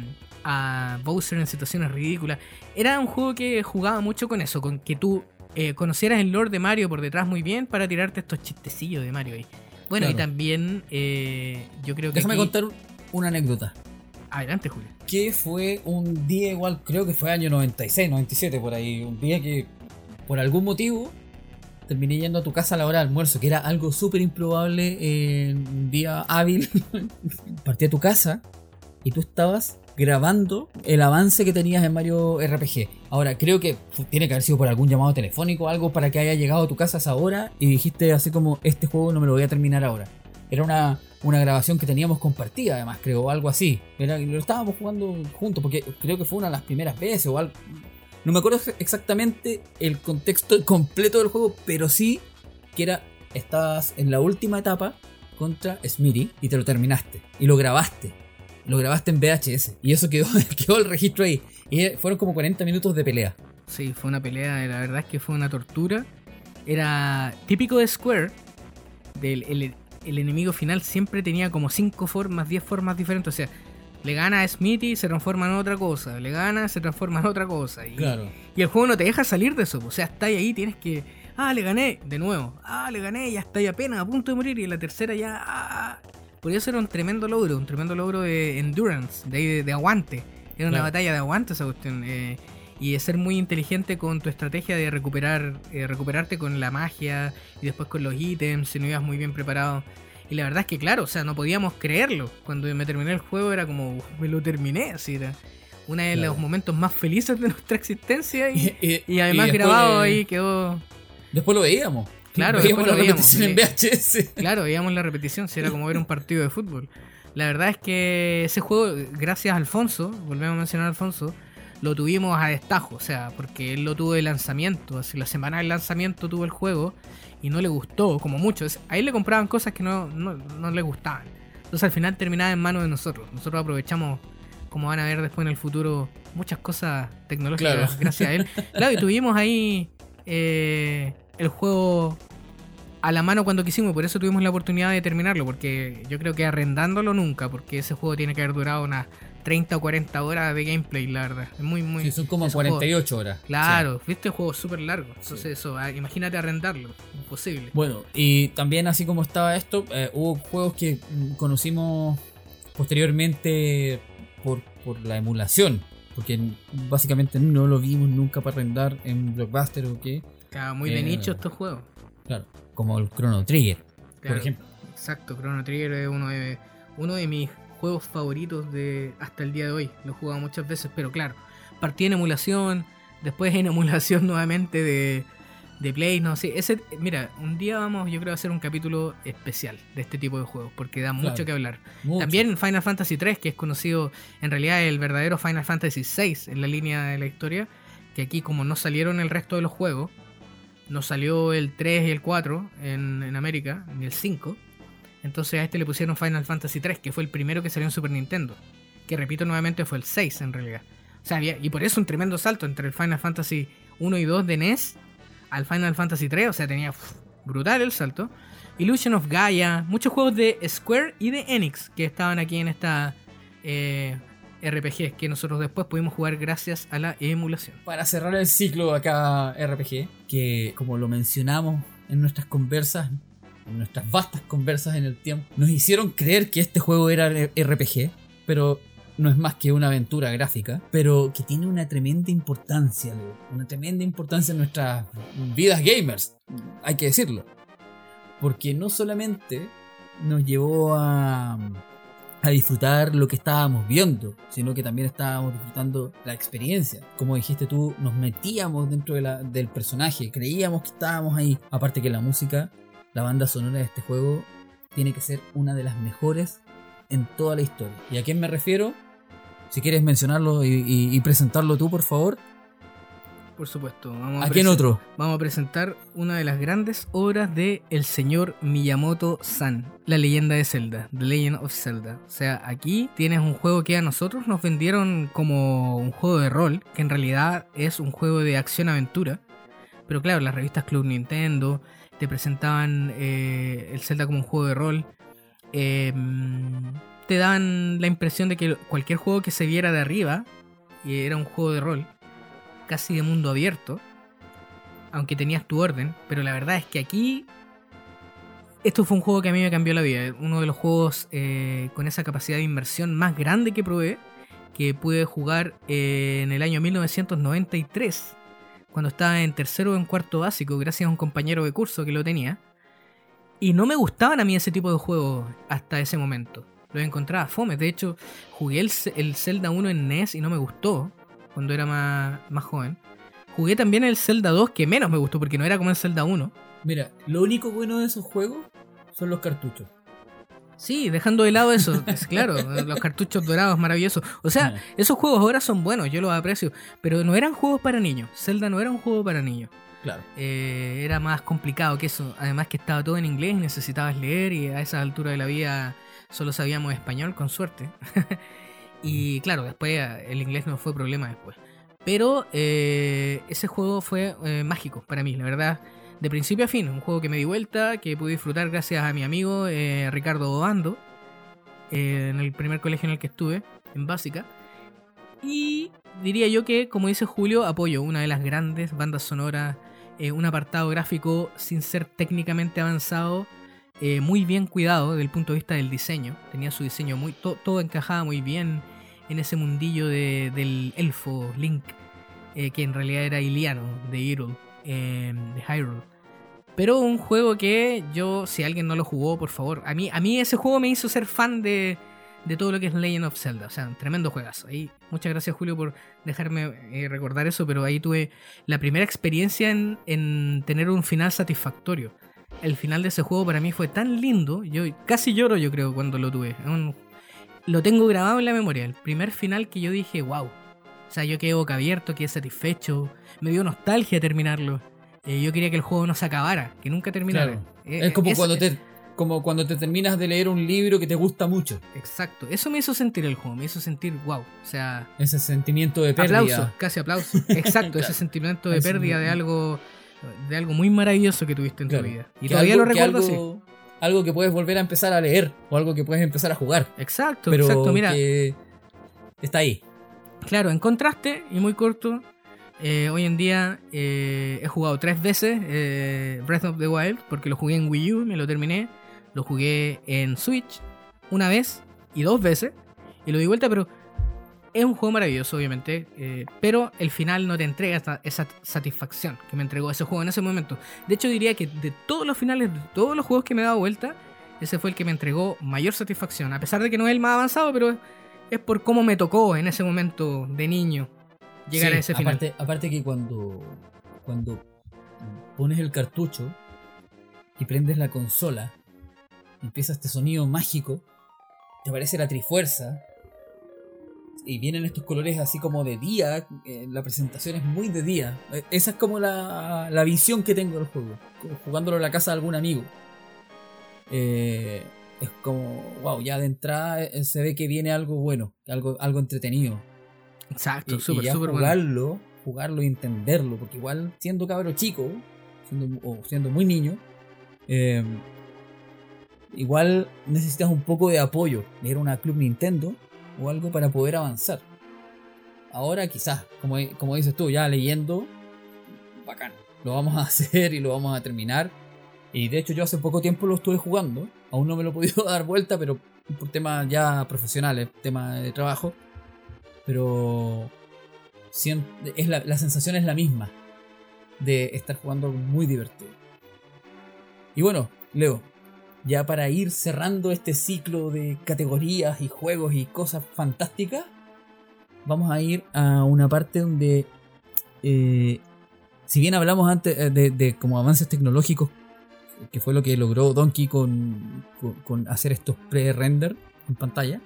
a Bowser en situaciones ridículas. Era un juego que jugaba mucho con eso, con que tú eh, conocieras el lore de Mario por detrás muy bien para tirarte estos chistecillos de Mario ahí. Bueno, y también eh, yo creo que... Déjame aquí- contar una anécdota. Adelante, Julio. Que fue un día igual, creo que fue año 96, 97 por ahí. Un día que por algún motivo terminé yendo a tu casa a la hora de almuerzo, que era algo súper improbable en un día hábil. Partí a tu casa y tú estabas grabando el avance que tenías en Mario RPG. Ahora, creo que tiene que haber sido por algún llamado telefónico o algo para que haya llegado a tu casa esa hora y dijiste así como, este juego no me lo voy a terminar ahora. Era una, una grabación que teníamos compartida, además, creo, o algo así. Era, lo estábamos jugando juntos, porque creo que fue una de las primeras veces o algo. No me acuerdo exactamente el contexto completo del juego, pero sí que era, estabas en la última etapa contra Smitty y te lo terminaste. Y lo grabaste. Lo grabaste en VHS. Y eso quedó, quedó el registro ahí. Y fueron como 40 minutos de pelea. Sí, fue una pelea, la verdad es que fue una tortura. Era típico de Square. Del, el, el enemigo final siempre tenía como 5 formas, 10 formas diferentes. O sea, le gana a Smithy, se transforma en otra cosa. Le gana, se transforma en otra cosa. Y, Claro. y el juego no te deja salir de eso. O sea, está ahí, tienes que. Ah, le gané. De nuevo. Ah, le gané. Ya está ahí apenas a punto de morir. Y en la tercera ya. ah. Eso era un tremendo logro. Un tremendo logro de endurance. De, de, de aguante. Era una Claro. batalla de aguante esa cuestión. eh, y de ser muy inteligente con tu estrategia de recuperar eh, recuperarte con la magia y después con los ítems si no ibas muy bien preparado. Y la verdad es que claro, o sea, no podíamos creerlo. Cuando me terminé el juego era como, "Uf, me lo terminé, así era uno de Claro. los momentos más felices de nuestra existencia y, Y, y además grabado ahí quedó... Después lo veíamos. Claro, veíamos la veíamos, repetición en VHS. Claro, veíamos la repetición, si era como ver un partido de fútbol. La verdad es que ese juego, gracias a Alfonso, volvemos a mencionar a Alfonso, lo tuvimos a destajo, o sea, porque él lo tuvo de lanzamiento, así la semana del lanzamiento tuvo el juego y no le gustó, como muchos. A él le compraban cosas que no, no, no le gustaban. Entonces al final terminaba en manos de nosotros. Nosotros aprovechamos, como van a ver después en el futuro, muchas cosas tecnológicas Claro. gracias a él. Claro, y tuvimos ahí eh, el juego a la mano cuando quisimos, por eso tuvimos la oportunidad de terminarlo, porque yo creo que arrendándolo nunca, porque ese juego tiene que haber durado unas 30 o 40 horas de gameplay, la verdad. Es muy, muy... Sí, son como esos juegos- 48 horas. Claro, viste, el juego súper largo. Entonces eso, ah, imagínate arrendarlo, imposible. Bueno, y también así como estaba esto, eh, hubo juegos que conocimos posteriormente por, por la emulación. Porque básicamente no lo vimos nunca para arrendar en Blockbuster o qué. Claro, muy de Eh, nicho estos juegos. Claro, como el Chrono Trigger, por ejemplo. Exacto, Chrono Trigger es uno de, uno de mis juegos favoritos de hasta el día de hoy. Lo he jugado muchas veces, pero claro, partí en emulación, después en emulación nuevamente de, de Play, no sé. Ese, mira, un día vamos, yo creo, a hacer un capítulo especial de este tipo de juegos, porque da mucho Claro. que hablar. Mucho. También Final Fantasy 3, que es conocido en realidad el verdadero Final Fantasy 6 en la línea de la historia, que aquí como no salieron el resto de los juegos, no salió el 3 y el 4 en, en América, ni el 5, entonces a este le pusieron Final Fantasy 3, que fue el primero que salió en Super Nintendo, que repito nuevamente fue el 6 en realidad. O sea, había- y por eso un tremendo salto entre el Final Fantasy 1 y 2 de NES al Final Fantasy 3, o sea, tenía brutal el salto. Illusion of Gaia, muchos juegos de Square y de Enix que estaban aquí en esta eh, RPG que nosotros después pudimos jugar gracias a la emulación. Para cerrar el ciclo acá RPG, que como lo mencionamos en nuestras conversas, en nuestras vastas conversas en el tiempo, nos hicieron creer que este juego era RPG, pero no es más que una aventura gráfica, pero que tiene una tremenda importancia, una tremenda importancia en nuestras vidas gamers, hay que decirlo. Porque no solamente nos llevó a, a disfrutar lo que estábamos viendo, sino que también estábamos disfrutando la experiencia. Como dijiste tú, nos metíamos dentro de la- del personaje, creíamos que estábamos ahí. Aparte que la música, la banda sonora de este juego, tiene que ser una de las mejores en toda la historia. ¿Y a quién me refiero? Si quieres mencionarlo y, y- y presentarlo tú, por favor. Por supuesto. Vamos ¿A quién presen- otro? Vamos a presentar una de las grandes obras de el señor Miyamoto-san, La leyenda de Zelda, The Legend of Zelda. O sea, aquí tienes un juego que a nosotros nos vendieron como un juego de rol, que en realidad es un juego de acción-aventura. Pero claro, las revistas Club Nintendo te presentaban eh, el Zelda como un juego de rol. Eh, te daban la impresión de que cualquier juego que se viera de arriba y era un juego de rol, casi de mundo abierto, aunque tenías tu orden, pero la verdad es que aquí esto fue un juego que a mí me cambió la vida, uno de los juegos eh, con esa capacidad de inversión más grande que probé, que pude jugar en el año 1993, cuando estaba en tercero o en cuarto básico, gracias a un compañero de curso que lo tenía. Y no me gustaban a mí ese tipo de juegos hasta ese momento. Los encontraba fome. De hecho, jugué el, el Zelda 1 en NES y no me gustó cuando era más, más joven. Jugué también el Zelda 2 que menos me gustó porque no era como el Zelda 1. Mira, lo único bueno de esos juegos son los cartuchos. Sí, dejando de lado eso, es claro, los cartuchos dorados maravillosos. O sea, esos juegos ahora son buenos, yo los aprecio, pero no eran juegos para niños. Zelda no era un juego para niños. Claro. Eh, era más complicado que eso. Además que estaba todo en inglés, necesitabas leer y a esa altura de la vida solo sabíamos español, con suerte. y claro, después eh, el inglés no fue problema después. Pero eh, ese juego fue eh, mágico para mí, la verdad. De principio a fin, un juego que me di vuelta, que pude disfrutar gracias a mi amigo eh, Ricardo Obando, en el primer colegio en el que estuve, en básica. Y diría yo que, como dice Julio, apoyo una de las grandes bandas sonoras, un apartado gráfico sin ser técnicamente avanzado, eh, muy bien cuidado desde el punto de vista del diseño. Tenía su diseño muy. to- todo encajaba muy bien en ese mundillo de- del elfo Link, eh, que en realidad era Iliano, de Hyrule, eh, de Hyrule. Pero un juego que yo, si alguien no lo jugó, por favor. A mí, a mí ese juego me hizo ser fan de, de todo lo que es Legend of Zelda. O sea, tremendo juegazo. Ahí, muchas gracias, Julio, por dejarme recordar eso. Pero ahí tuve la primera experiencia en, en tener un final satisfactorio. El final de ese juego para mí fue tan lindo. Yo casi lloro, yo creo, cuando lo tuve. Es un- lo tengo grabado en la memoria. El primer final que yo dije, wow. O sea, yo quedé boca abierto, quedé satisfecho. Me dio nostalgia terminarlo. Eh, yo quería que el juego no se acabara, que nunca terminara. Claro. Eh, Es como eso- cuando te como cuando te terminas de leer un libro que te gusta mucho. Exacto, eso me hizo sentir el juego, me hizo sentir wow. O sea, Ese sentimiento de pérdida. aplauso, casi aplauso. Exacto, Claro. ese sentimiento de pérdida de algo de algo muy maravilloso que tuviste en Claro. tu vida. Y Que todavía algo- lo recuerdo así. algo, algo que puedes volver a empezar a leer o algo que puedes empezar a jugar. Exacto, Pero exacto. Mira, que está ahí. claro, en contraste y muy corto, eh, hoy en día eh, he jugado tres veces eh, Breath of the Wild porque lo jugué en Wii U, me lo terminé. Lo jugué en Switch una vez y dos veces y lo di vuelta, pero es un juego maravilloso, obviamente. eh, pero el final no te entrega esa, esa satisfacción que me entregó ese juego en ese momento. De hecho, diría que de todos los finales, de todos los juegos que me he dado vuelta, ese fue el que me entregó mayor satisfacción. A pesar de que no es el más avanzado, pero es, por cómo me tocó en ese momento de niño llegar Sí, a ese final. Aparte, aparte que cuando, cuando pones el cartucho y prendes la consola, empieza este sonido mágico, te aparece la trifuerza y vienen estos colores así como de día, eh, la presentación es muy de día. Eh, Esa es como la, la visión que tengo del juego, jugándolo en la casa de algún amigo. Eh, es como, wow, ya de entrada eh, se ve que viene algo bueno, algo, algo entretenido. Exacto, súper, súper bueno. jugarlo, jugarlo y entenderlo, porque igual siendo cabro chico, siendo, o siendo muy niño, eh, igual necesitas un poco de apoyo, de ir a una Club Nintendo o algo para poder avanzar. Ahora quizás, como, como dices tú, ya leyendo, bacán, lo vamos a hacer y lo vamos a terminar. Y de hecho yo hace poco tiempo lo estuve jugando, aún no me lo he podido dar vuelta, pero por temas ya profesionales, temas de trabajo. Pero es la, la sensación es la misma de estar jugando muy divertido. Y bueno, Leo, ya para ir cerrando este ciclo de categorías y juegos y cosas fantásticas, vamos a ir a una parte donde, eh, si bien hablamos antes eh, de, como avances tecnológicos, que fue lo que logró Donkey con, con, con hacer estos pre-render en pantalla,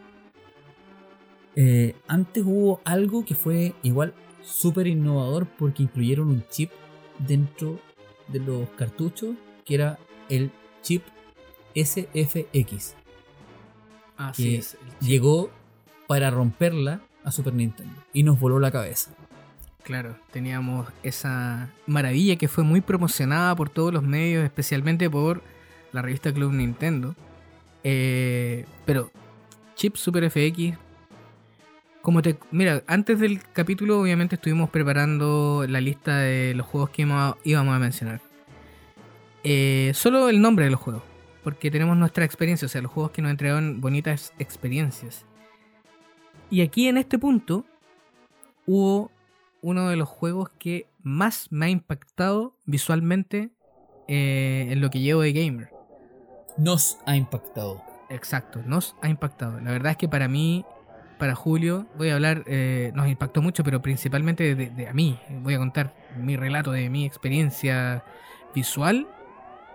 eh, antes hubo algo que fue igual súper innovador porque incluyeron un chip dentro de los cartuchos que era el chip SFX. Así que es. llegó para romperla a Super Nintendo y nos voló la cabeza. Claro, teníamos esa maravilla que fue muy promocionada por todos los medios, especialmente por la revista Club Nintendo. Eh, pero Chip Super FX, como te... Mira, antes del capítulo obviamente estuvimos preparando la lista de los juegos que íbamos a- íbamos a mencionar. Eh, solo el nombre de los juegos, porque tenemos nuestra experiencia, o sea, los juegos que nos entregaron bonitas experiencias. Y aquí en este punto hubo uno de los juegos que más me ha impactado visualmente eh, en lo que llevo de gamer. Nos ha impactado. Exacto, nos ha impactado. La verdad es que para mí, para Julio, voy a hablar, eh, nos impactó mucho, pero principalmente de, de a mí. Voy a contar mi relato de mi experiencia visual.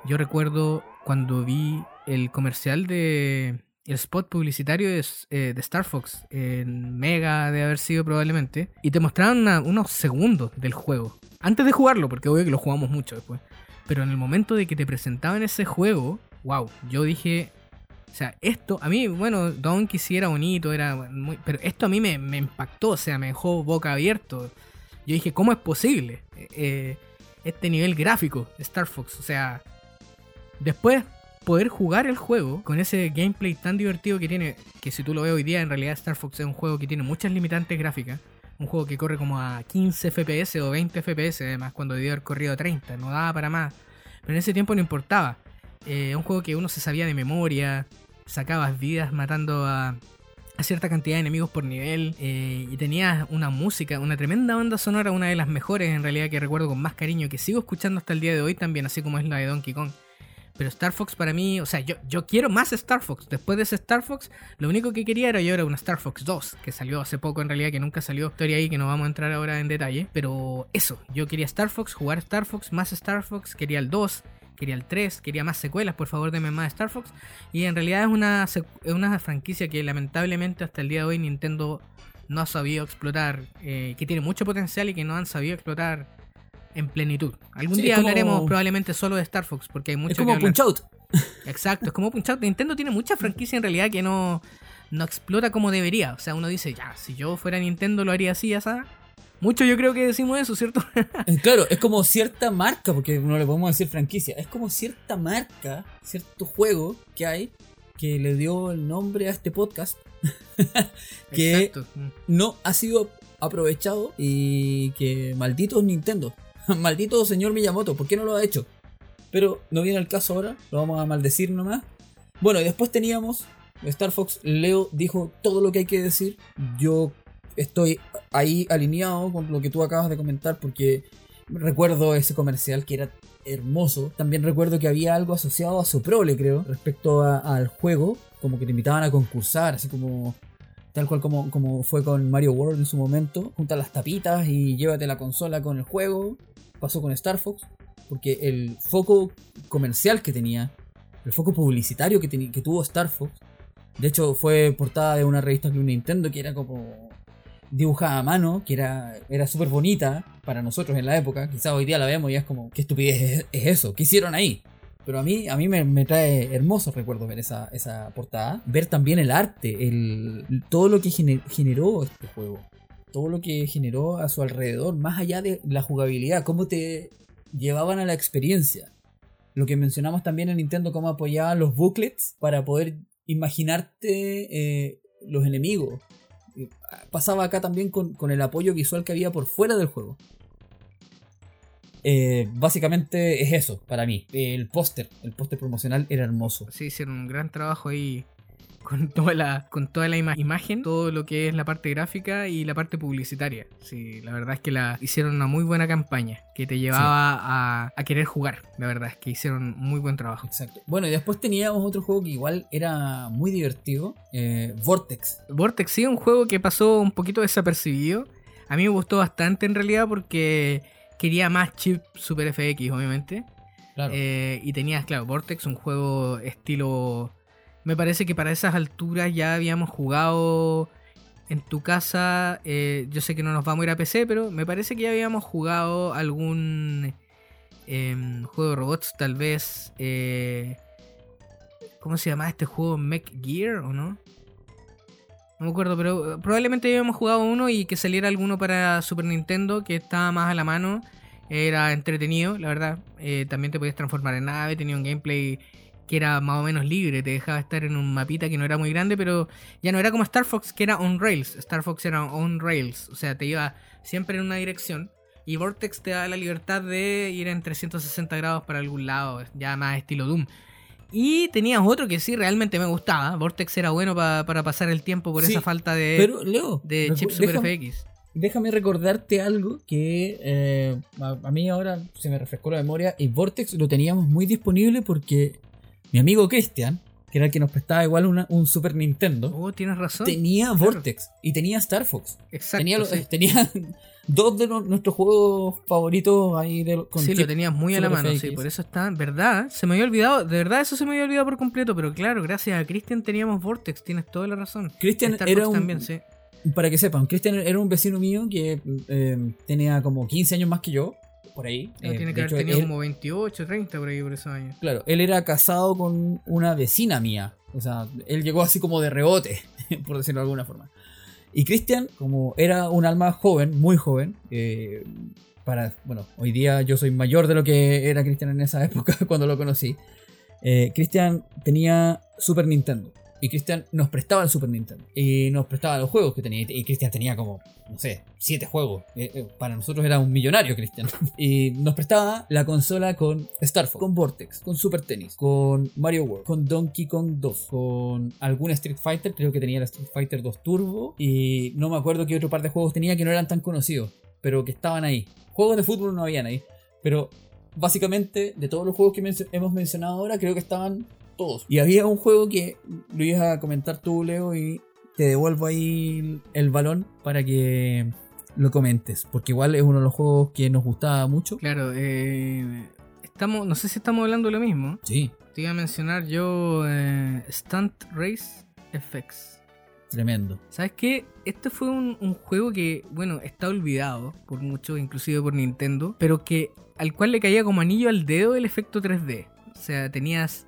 Yo recuerdo cuando vi el comercial de el spot publicitario de, eh, de Star Fox en Mega de haber sido probablemente y te mostraban una- unos segundos del juego antes de jugarlo porque obvio que lo jugamos mucho después pero en el momento de que te presentaban ese juego wow yo dije o sea esto a mí bueno Donkey sí era bonito era muy pero esto a mí me, me impactó o sea me dejó boca abierto. Yo dije cómo es posible Eh, eh, este nivel gráfico de Star Fox o sea después poder jugar el juego con ese gameplay tan divertido que tiene, que si tú lo ves hoy día, en realidad Star Fox es un juego que tiene muchas limitantes gráficas. Un juego que corre como a 15 FPS o 20 FPS, además, cuando debió haber corrido a 30, no daba para más. Pero en ese tiempo no importaba. Eh, un juego que uno se sabía de memoria, sacabas vidas matando a, cierta cantidad de enemigos por nivel, eh, y tenías una música, una tremenda banda sonora, una de las mejores en realidad que recuerdo con más cariño, que sigo escuchando hasta el día de hoy también, así como es la de Donkey Kong. Pero Star Fox para mí, o sea, yo, yo quiero más Star Fox. Después de ese Star Fox, lo único que quería era yo era una Star Fox 2, que salió hace poco en realidad, que nunca salió. Historia ahí que no vamos a entrar ahora en detalle. Pero eso, yo quería Star Fox, jugar Star Fox, más Star Fox, quería el 2, quería el 3, quería más secuelas, por favor denme más Star Fox. Y en realidad es una, es una franquicia que lamentablemente hasta el día de hoy Nintendo no ha sabido explotar, eh, que tiene mucho potencial y que no han sabido explotar en plenitud. Algún Sí, día como- hablaremos probablemente solo de Star Fox, porque hay mucho es como. Punch Out. Exacto, es como Punch Out. Nintendo tiene mucha franquicia en realidad que no, no explota como debería. O sea, uno dice, ya, si yo fuera Nintendo lo haría así, ya sabes. Mucho yo creo que decimos eso, ¿cierto? Eh, Claro, es como cierta marca, porque no le podemos decir franquicia, es como cierta marca, cierto juego que hay que le dio el nombre a este podcast, que Exacto. No ha sido aprovechado y que maldito Nintendo, maldito señor Miyamoto, ¿por qué no lo ha hecho? Pero no viene el caso ahora, lo vamos a maldecir nomás. Bueno, y después teníamos Star Fox, Leo dijo todo lo que hay que decir, yo estoy ahí alineado con lo que tú acabas de comentar porque recuerdo ese comercial que era hermoso. También recuerdo que había algo asociado a su prole, creo, respecto al juego, como que te invitaban a concursar, así como tal cual como, como fue con Mario World en su momento. Junta las tapitas y llévate la consola con el juego. Pasó con Star Fox, porque el foco comercial que tenía, el foco publicitario que, que tuvo Star Fox, de hecho fue portada de una revista Club Nintendo que era como dibujada a mano, que era, era súper bonita para nosotros en la época. Quizás hoy día la vemos y es como, ¿qué estupidez es, es eso? ¿Qué hicieron ahí? Pero a mí, a mí me, trae hermosos recuerdos ver esa, esa portada. Ver también el arte, el, todo lo que gene- generó este juego. Todo lo que generó a su alrededor, más allá de la jugabilidad, cómo te llevaban a la experiencia. Lo que mencionamos también en Nintendo, cómo apoyaban los booklets para poder imaginarte eh, los enemigos. Eh, Pasaba acá también con, con el apoyo visual que había por fuera del juego. Eh, básicamente es eso para mí. El póster, el póster promocional era hermoso. Sí, hicieron un gran trabajo ahí con toda la, con toda la ima- imagen, todo lo que es la parte gráfica y la parte publicitaria. Sí, la verdad es que la hicieron una muy buena campaña que te llevaba a, a querer jugar. La verdad es que hicieron muy buen trabajo. Exacto. Bueno, y después teníamos otro juego que igual era muy divertido. eh, Vortex. Vortex sí, un juego que pasó un poquito desapercibido. A mí me gustó bastante en realidad porque quería más chip Super FX, obviamente. Claro. Eh, y tenías, claro, Vortex, un juego estilo. Me parece que para esas alturas ya habíamos jugado en tu casa, eh, yo sé que no nos vamos a ir a PC, pero me parece que ya habíamos jugado algún em, juego de robots, tal vez. eh, ¿Cómo se llama este juego? Mech Gear o no? No me acuerdo, pero eh, probablemente habíamos jugado uno y que saliera alguno para Super Nintendo que estaba más a la mano. Era entretenido, la verdad. Eh, también te podías transformar en nave, tenía un gameplay que era más o menos libre, te dejaba estar en un mapita que no era muy grande, pero ya no era como Star Fox que era on rails. Star Fox era on rails, o sea, te iba siempre en una dirección. Y Vortex te da la libertad de ir en 360 grados para algún lado, ya más estilo Doom. Y tenías otro que sí realmente me gustaba. Vortex era bueno pa- para pasar el tiempo por Sí, esa falta de, Pero, Leo, de chip Super FX. déjame recordarte algo que eh, a, a mí ahora se me refrescó la memoria. Y Vortex lo teníamos muy disponible porque mi amigo Christian, que era el que nos prestaba igual una- un Super Nintendo, Oh, tienes razón. tenía Vortex y tenía Star Fox. Exacto. tenía, sí. tenía dos de nuestros juegos favoritos ahí de, con Sí, chip lo tenías muy a la mano, FX. sí, por eso está, ¿verdad? Se me había olvidado, de verdad eso se me había olvidado por completo, pero claro, gracias a Christian teníamos Vortex, tienes toda la razón. Christian era un, también, sí. para que sepan, Christian era un vecino mío que eh, tenía como 15 años más que yo, por ahí. No, Eh, tiene que haber tenido como 28, 30 por ahí por esos años. Claro, él era casado con una vecina mía. O sea, él llegó así como de rebote, por decirlo de alguna forma. Y Christian, como era un alma joven, muy joven, eh, para, bueno, hoy día yo soy mayor de lo que era Christian en esa época cuando lo conocí. Eh, Christian tenía Super Nintendo. Y Christian nos prestaba el Super Nintendo. Y nos prestaba los juegos que tenía. Y Christian tenía como, no sé, siete juegos. Eh, eh, para nosotros era un millonario Christian. Y nos prestaba la consola con Star Fox, con Vortex, con Super Tennis, con Mario World, con Donkey Kong 2, con algún Street Fighter. Creo que tenía el Street Fighter 2 Turbo. Y no me acuerdo qué otro par de juegos tenía que no eran tan conocidos. Pero que estaban ahí. Juegos de fútbol no habían ahí. Pero básicamente, de todos los juegos que hemos mencionado ahora, creo que estaban todos. Y había un juego que lo ibas a comentar tú, Leo, y te devuelvo ahí el balón para que lo comentes. Porque igual es uno de los juegos que nos gustaba mucho. Claro, eh, estamos, no sé si estamos hablando de lo mismo. Sí, Te iba a mencionar yo eh, Stunt Race FX. tremendo. ¿Sabes qué? Este fue un, un juego que, bueno, está olvidado por muchos, inclusive por Nintendo, pero que al cual le caía como anillo al dedo el efecto 3D. O sea, tenías...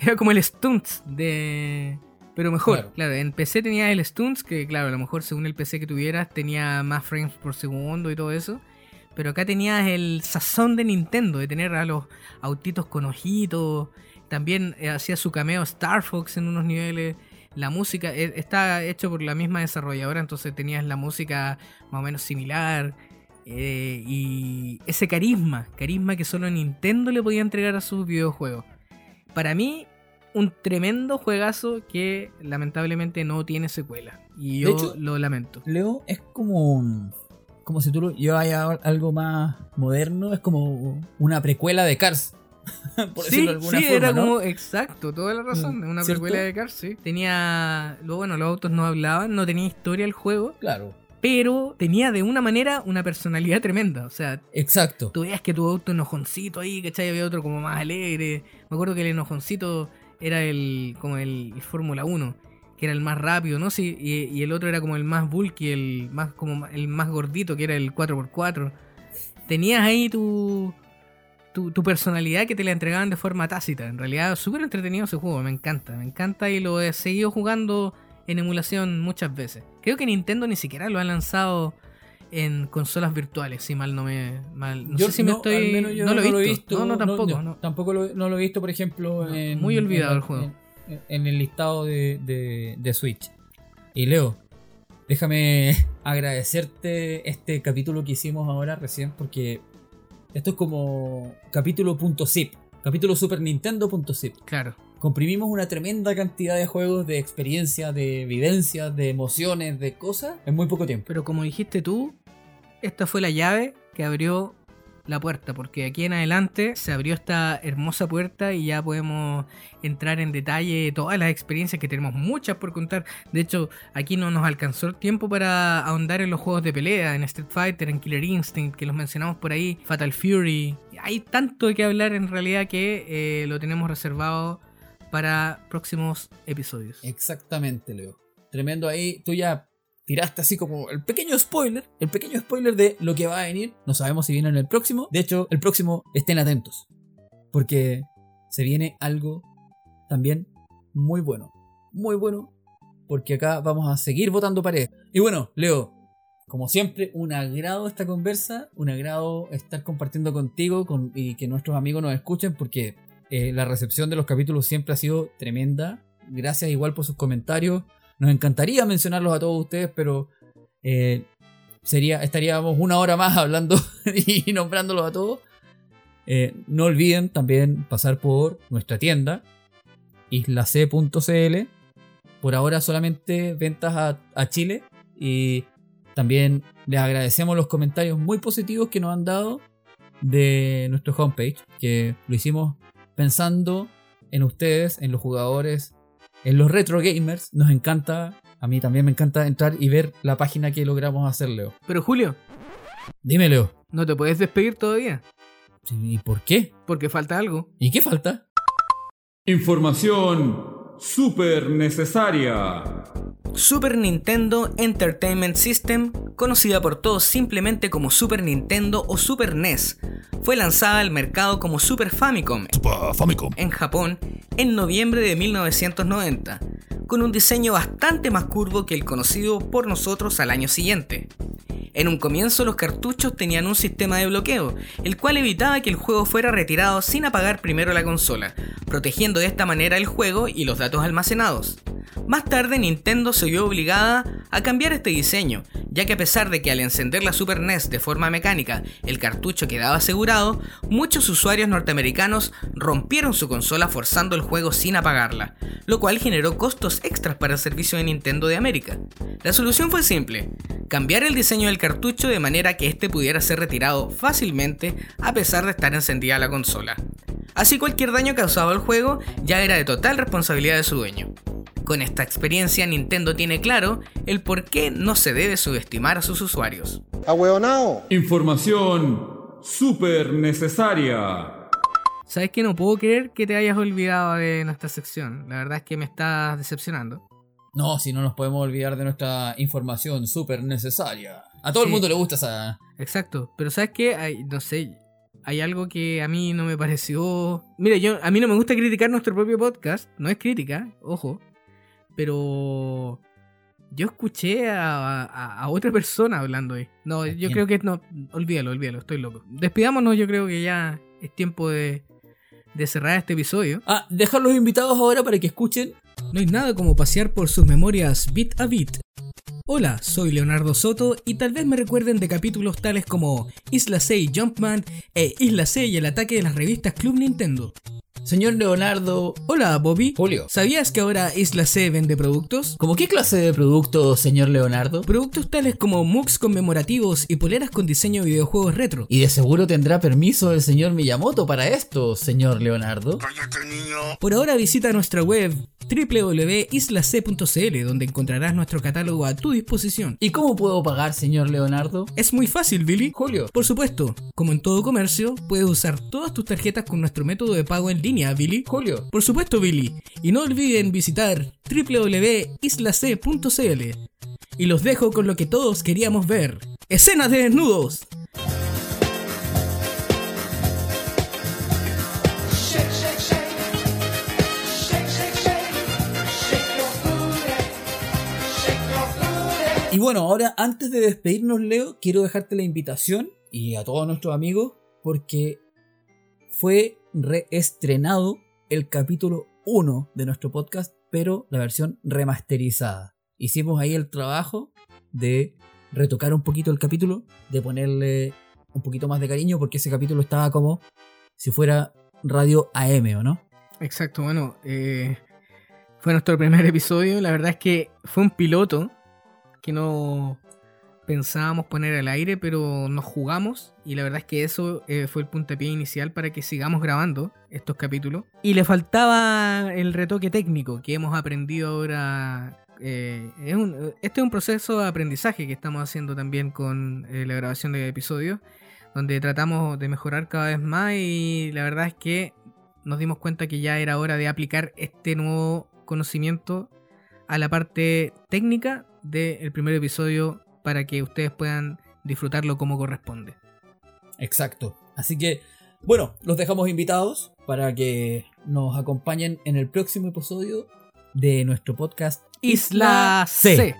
Era como el Stunts de... Pero mejor, Claro. claro. en PC tenías el Stunts, que claro, a lo mejor según el PC que tuvieras tenía más frames por segundo y todo eso. Pero acá tenías el sazón de Nintendo, de tener a los autitos con ojitos. También eh, hacía su cameo Star Fox en unos niveles. La música eh, está hecho por la misma desarrolladora, entonces tenías la música más o menos similar. eh, y ese carisma, carisma que solo Nintendo le podía entregar a sus videojuegos. Para mí, un tremendo juegazo que lamentablemente no tiene secuela. Y De yo hecho, lo lamento. Leo es como un- como si tú lo llevas algo más moderno, es como una precuela de Cars. por sí, decirlo de alguna sí, forma, era ¿no? como exacto, toda la razón. Mm, Una ¿cierto? precuela de Cars, sí. Tenía. Lo bueno, los autos no hablaban, no tenía historia el juego, Claro, pero tenía de una manera una personalidad tremenda. O sea, exacto. tú veías que tu auto enojoncito ahí, ¿cachai? Había otro como más alegre. Me acuerdo que el enojoncito era el. como el, Fórmula 1, que era el más rápido, ¿no? Sí, y, y el otro era como el más bulky, el más, como el más gordito, que era el 4x4. Tenías ahí tu. Tu, tu personalidad que te la entregaban de forma tácita. En realidad, súper entretenido ese juego, me encanta, me encanta y lo he seguido jugando en emulación muchas veces. Creo que Nintendo ni siquiera lo ha lanzado en consolas virtuales, si mal no me. Mal, no Yo sé si me estoy. al menos yo no, lo he visto. No, no, tampoco. no. Tampoco lo, no lo he visto, por ejemplo, en, muy olvidado en- el juego. En, en el listado de, de- de Switch. Y Leo, déjame agradecerte este capítulo que hicimos ahora recién, porque esto es como capítulo.zip, capítulo Super Nintendo.zip. Claro. Comprimimos una tremenda cantidad de juegos, de experiencias, de vivencias, de emociones, de cosas en muy poco tiempo. Pero como dijiste tú, esta fue la llave que abrió la puerta, porque aquí en adelante se abrió esta hermosa puerta y ya podemos entrar en detalle de todas las experiencias que tenemos muchas por contar. De hecho, aquí no nos alcanzó el tiempo para ahondar en los juegos de pelea, en Street Fighter, en Killer Instinct, que los mencionamos por ahí, Fatal Fury. Hay tanto que hablar en realidad que eh, lo tenemos reservado para próximos episodios. Exactamente, Leo. Tremendo ahí. Tú ya tiraste así como el pequeño spoiler, el pequeño spoiler de lo que va a venir. No sabemos si viene en el próximo. De hecho, el próximo estén atentos. Porque se viene algo también muy bueno. Muy bueno. Porque acá vamos a seguir votando paredes. Y bueno, Leo, como siempre, un agrado esta conversa, un agrado estar compartiendo contigo con, y que nuestros amigos nos escuchen porque eh, la recepción de los capítulos siempre ha sido tremenda. Gracias igual por sus comentarios. Nos encantaría mencionarlos a todos ustedes, pero eh, sería, estaríamos una hora más hablando y nombrándolos a todos. Eh, no olviden también pasar por nuestra tienda, islac.cl. Por ahora solamente ventas a, a Chile y también les agradecemos los comentarios muy positivos que nos han dado de nuestro homepage, que lo hicimos pensando en ustedes, en los jugadores, en los retro gamers. Nos encanta, a mí también me encanta entrar y ver la página que logramos hacer, Leo. Pero Julio, Dime, Leo. no te puedes despedir todavía, ¿Y por qué? porque falta algo. ¿Y qué falta? Información súper necesaria. Super Nintendo Entertainment System, conocida por todos simplemente como Super Nintendo o Super NES, fue lanzada al mercado como Super Famicom en Japón en noviembre de 1990, con un diseño bastante más curvo que el conocido por nosotros al año siguiente. En un comienzo los cartuchos tenían un sistema de bloqueo, el cual evitaba que el juego fuera retirado sin apagar primero la consola, protegiendo de esta manera el juego y los datos almacenados. Más tarde Nintendo se vio obligada a cambiar este diseño, ya que a pesar de que al encender la Super NES de forma mecánica el cartucho quedaba asegurado, muchos usuarios norteamericanos rompieron su consola forzando el juego sin apagarla, lo cual generó costos extras para el servicio de Nintendo de América. La solución fue simple, cambiar el diseño del cartucho de manera que este pudiera ser retirado fácilmente a pesar de estar encendida la consola. Así cualquier daño causado al juego ya era de total responsabilidad de su dueño. Con esta experiencia Nintendo tiene claro el por qué no se debe subestimar a sus usuarios. ¡Ahueonao! Información súper necesaria. Sabes que no puedo creer que te hayas olvidado de nuestra sección. La verdad es que me estás decepcionando. No, si no nos podemos olvidar de nuestra información súper necesaria. A todo el mundo le gusta esa... Exacto. Pero sabes que hay, no sé, hay algo que a mí no me pareció. Mira, yo a mí no me gusta criticar nuestro propio podcast. No es crítica, ojo. Pero yo escuché a, a- a otra persona hablando ahí. No, yo quién? creo que no. Olvídalo, olvídalo, estoy loco. Despidámonos, yo creo que ya es tiempo de, de cerrar este episodio. Ah, dejar los invitados ahora para que escuchen. No hay nada como pasear por sus memorias bit a bit. Hola, soy Leonardo Soto y tal vez me recuerden de capítulos tales como Isla 6 Jumpman e Isla 6 y el ataque de las revistas Club Nintendo. Señor Leonardo... Hola, Bobby. Julio. ¿Sabías que ahora Isla C vende productos? ¿Cómo qué clase de producto, señor Leonardo? Productos tales como mugs conmemorativos y poleras con diseño de videojuegos retro. Y de seguro tendrá permiso el señor Miyamoto para esto, señor Leonardo. Por ahora visita nuestra web www.islac.cl donde encontrarás nuestro catálogo a tu disposición. ¿Y cómo puedo pagar, señor Leonardo? Es muy fácil, Billy. Julio. Por supuesto, como en todo comercio, puedes usar todas tus tarjetas con nuestro método de pago en línea, Billy. Julio. Por supuesto, Billy. Y no olviden visitar www.islac.cl. Y los dejo con lo que todos queríamos ver. ¡Escenas de desnudos! Bueno, ahora antes de despedirnos, Leo, quiero dejarte la invitación y a todos nuestros amigos porque fue reestrenado el capítulo 1 de nuestro podcast, pero la versión remasterizada. Hicimos ahí el trabajo de retocar un poquito el capítulo, de ponerle un poquito más de cariño porque ese capítulo estaba como si fuera radio AM, ¿o no? Exacto, bueno, eh, fue nuestro primer episodio. La verdad es que fue un piloto que no pensábamos poner al aire, pero nos jugamos. Y la verdad es que eso eh, fue el puntapié inicial para que sigamos grabando estos capítulos. Y le faltaba el retoque técnico que hemos aprendido ahora. eh, es un- este es un proceso de aprendizaje que estamos haciendo también con eh, la grabación de episodios, donde tratamos de mejorar cada vez más y la verdad es que nos dimos cuenta que ya era hora de aplicar este nuevo conocimiento a la parte técnica del primer episodio para que ustedes puedan disfrutarlo como corresponde. Exacto. Así que, bueno, los dejamos invitados para que nos acompañen en el próximo episodio de nuestro podcast Isla C.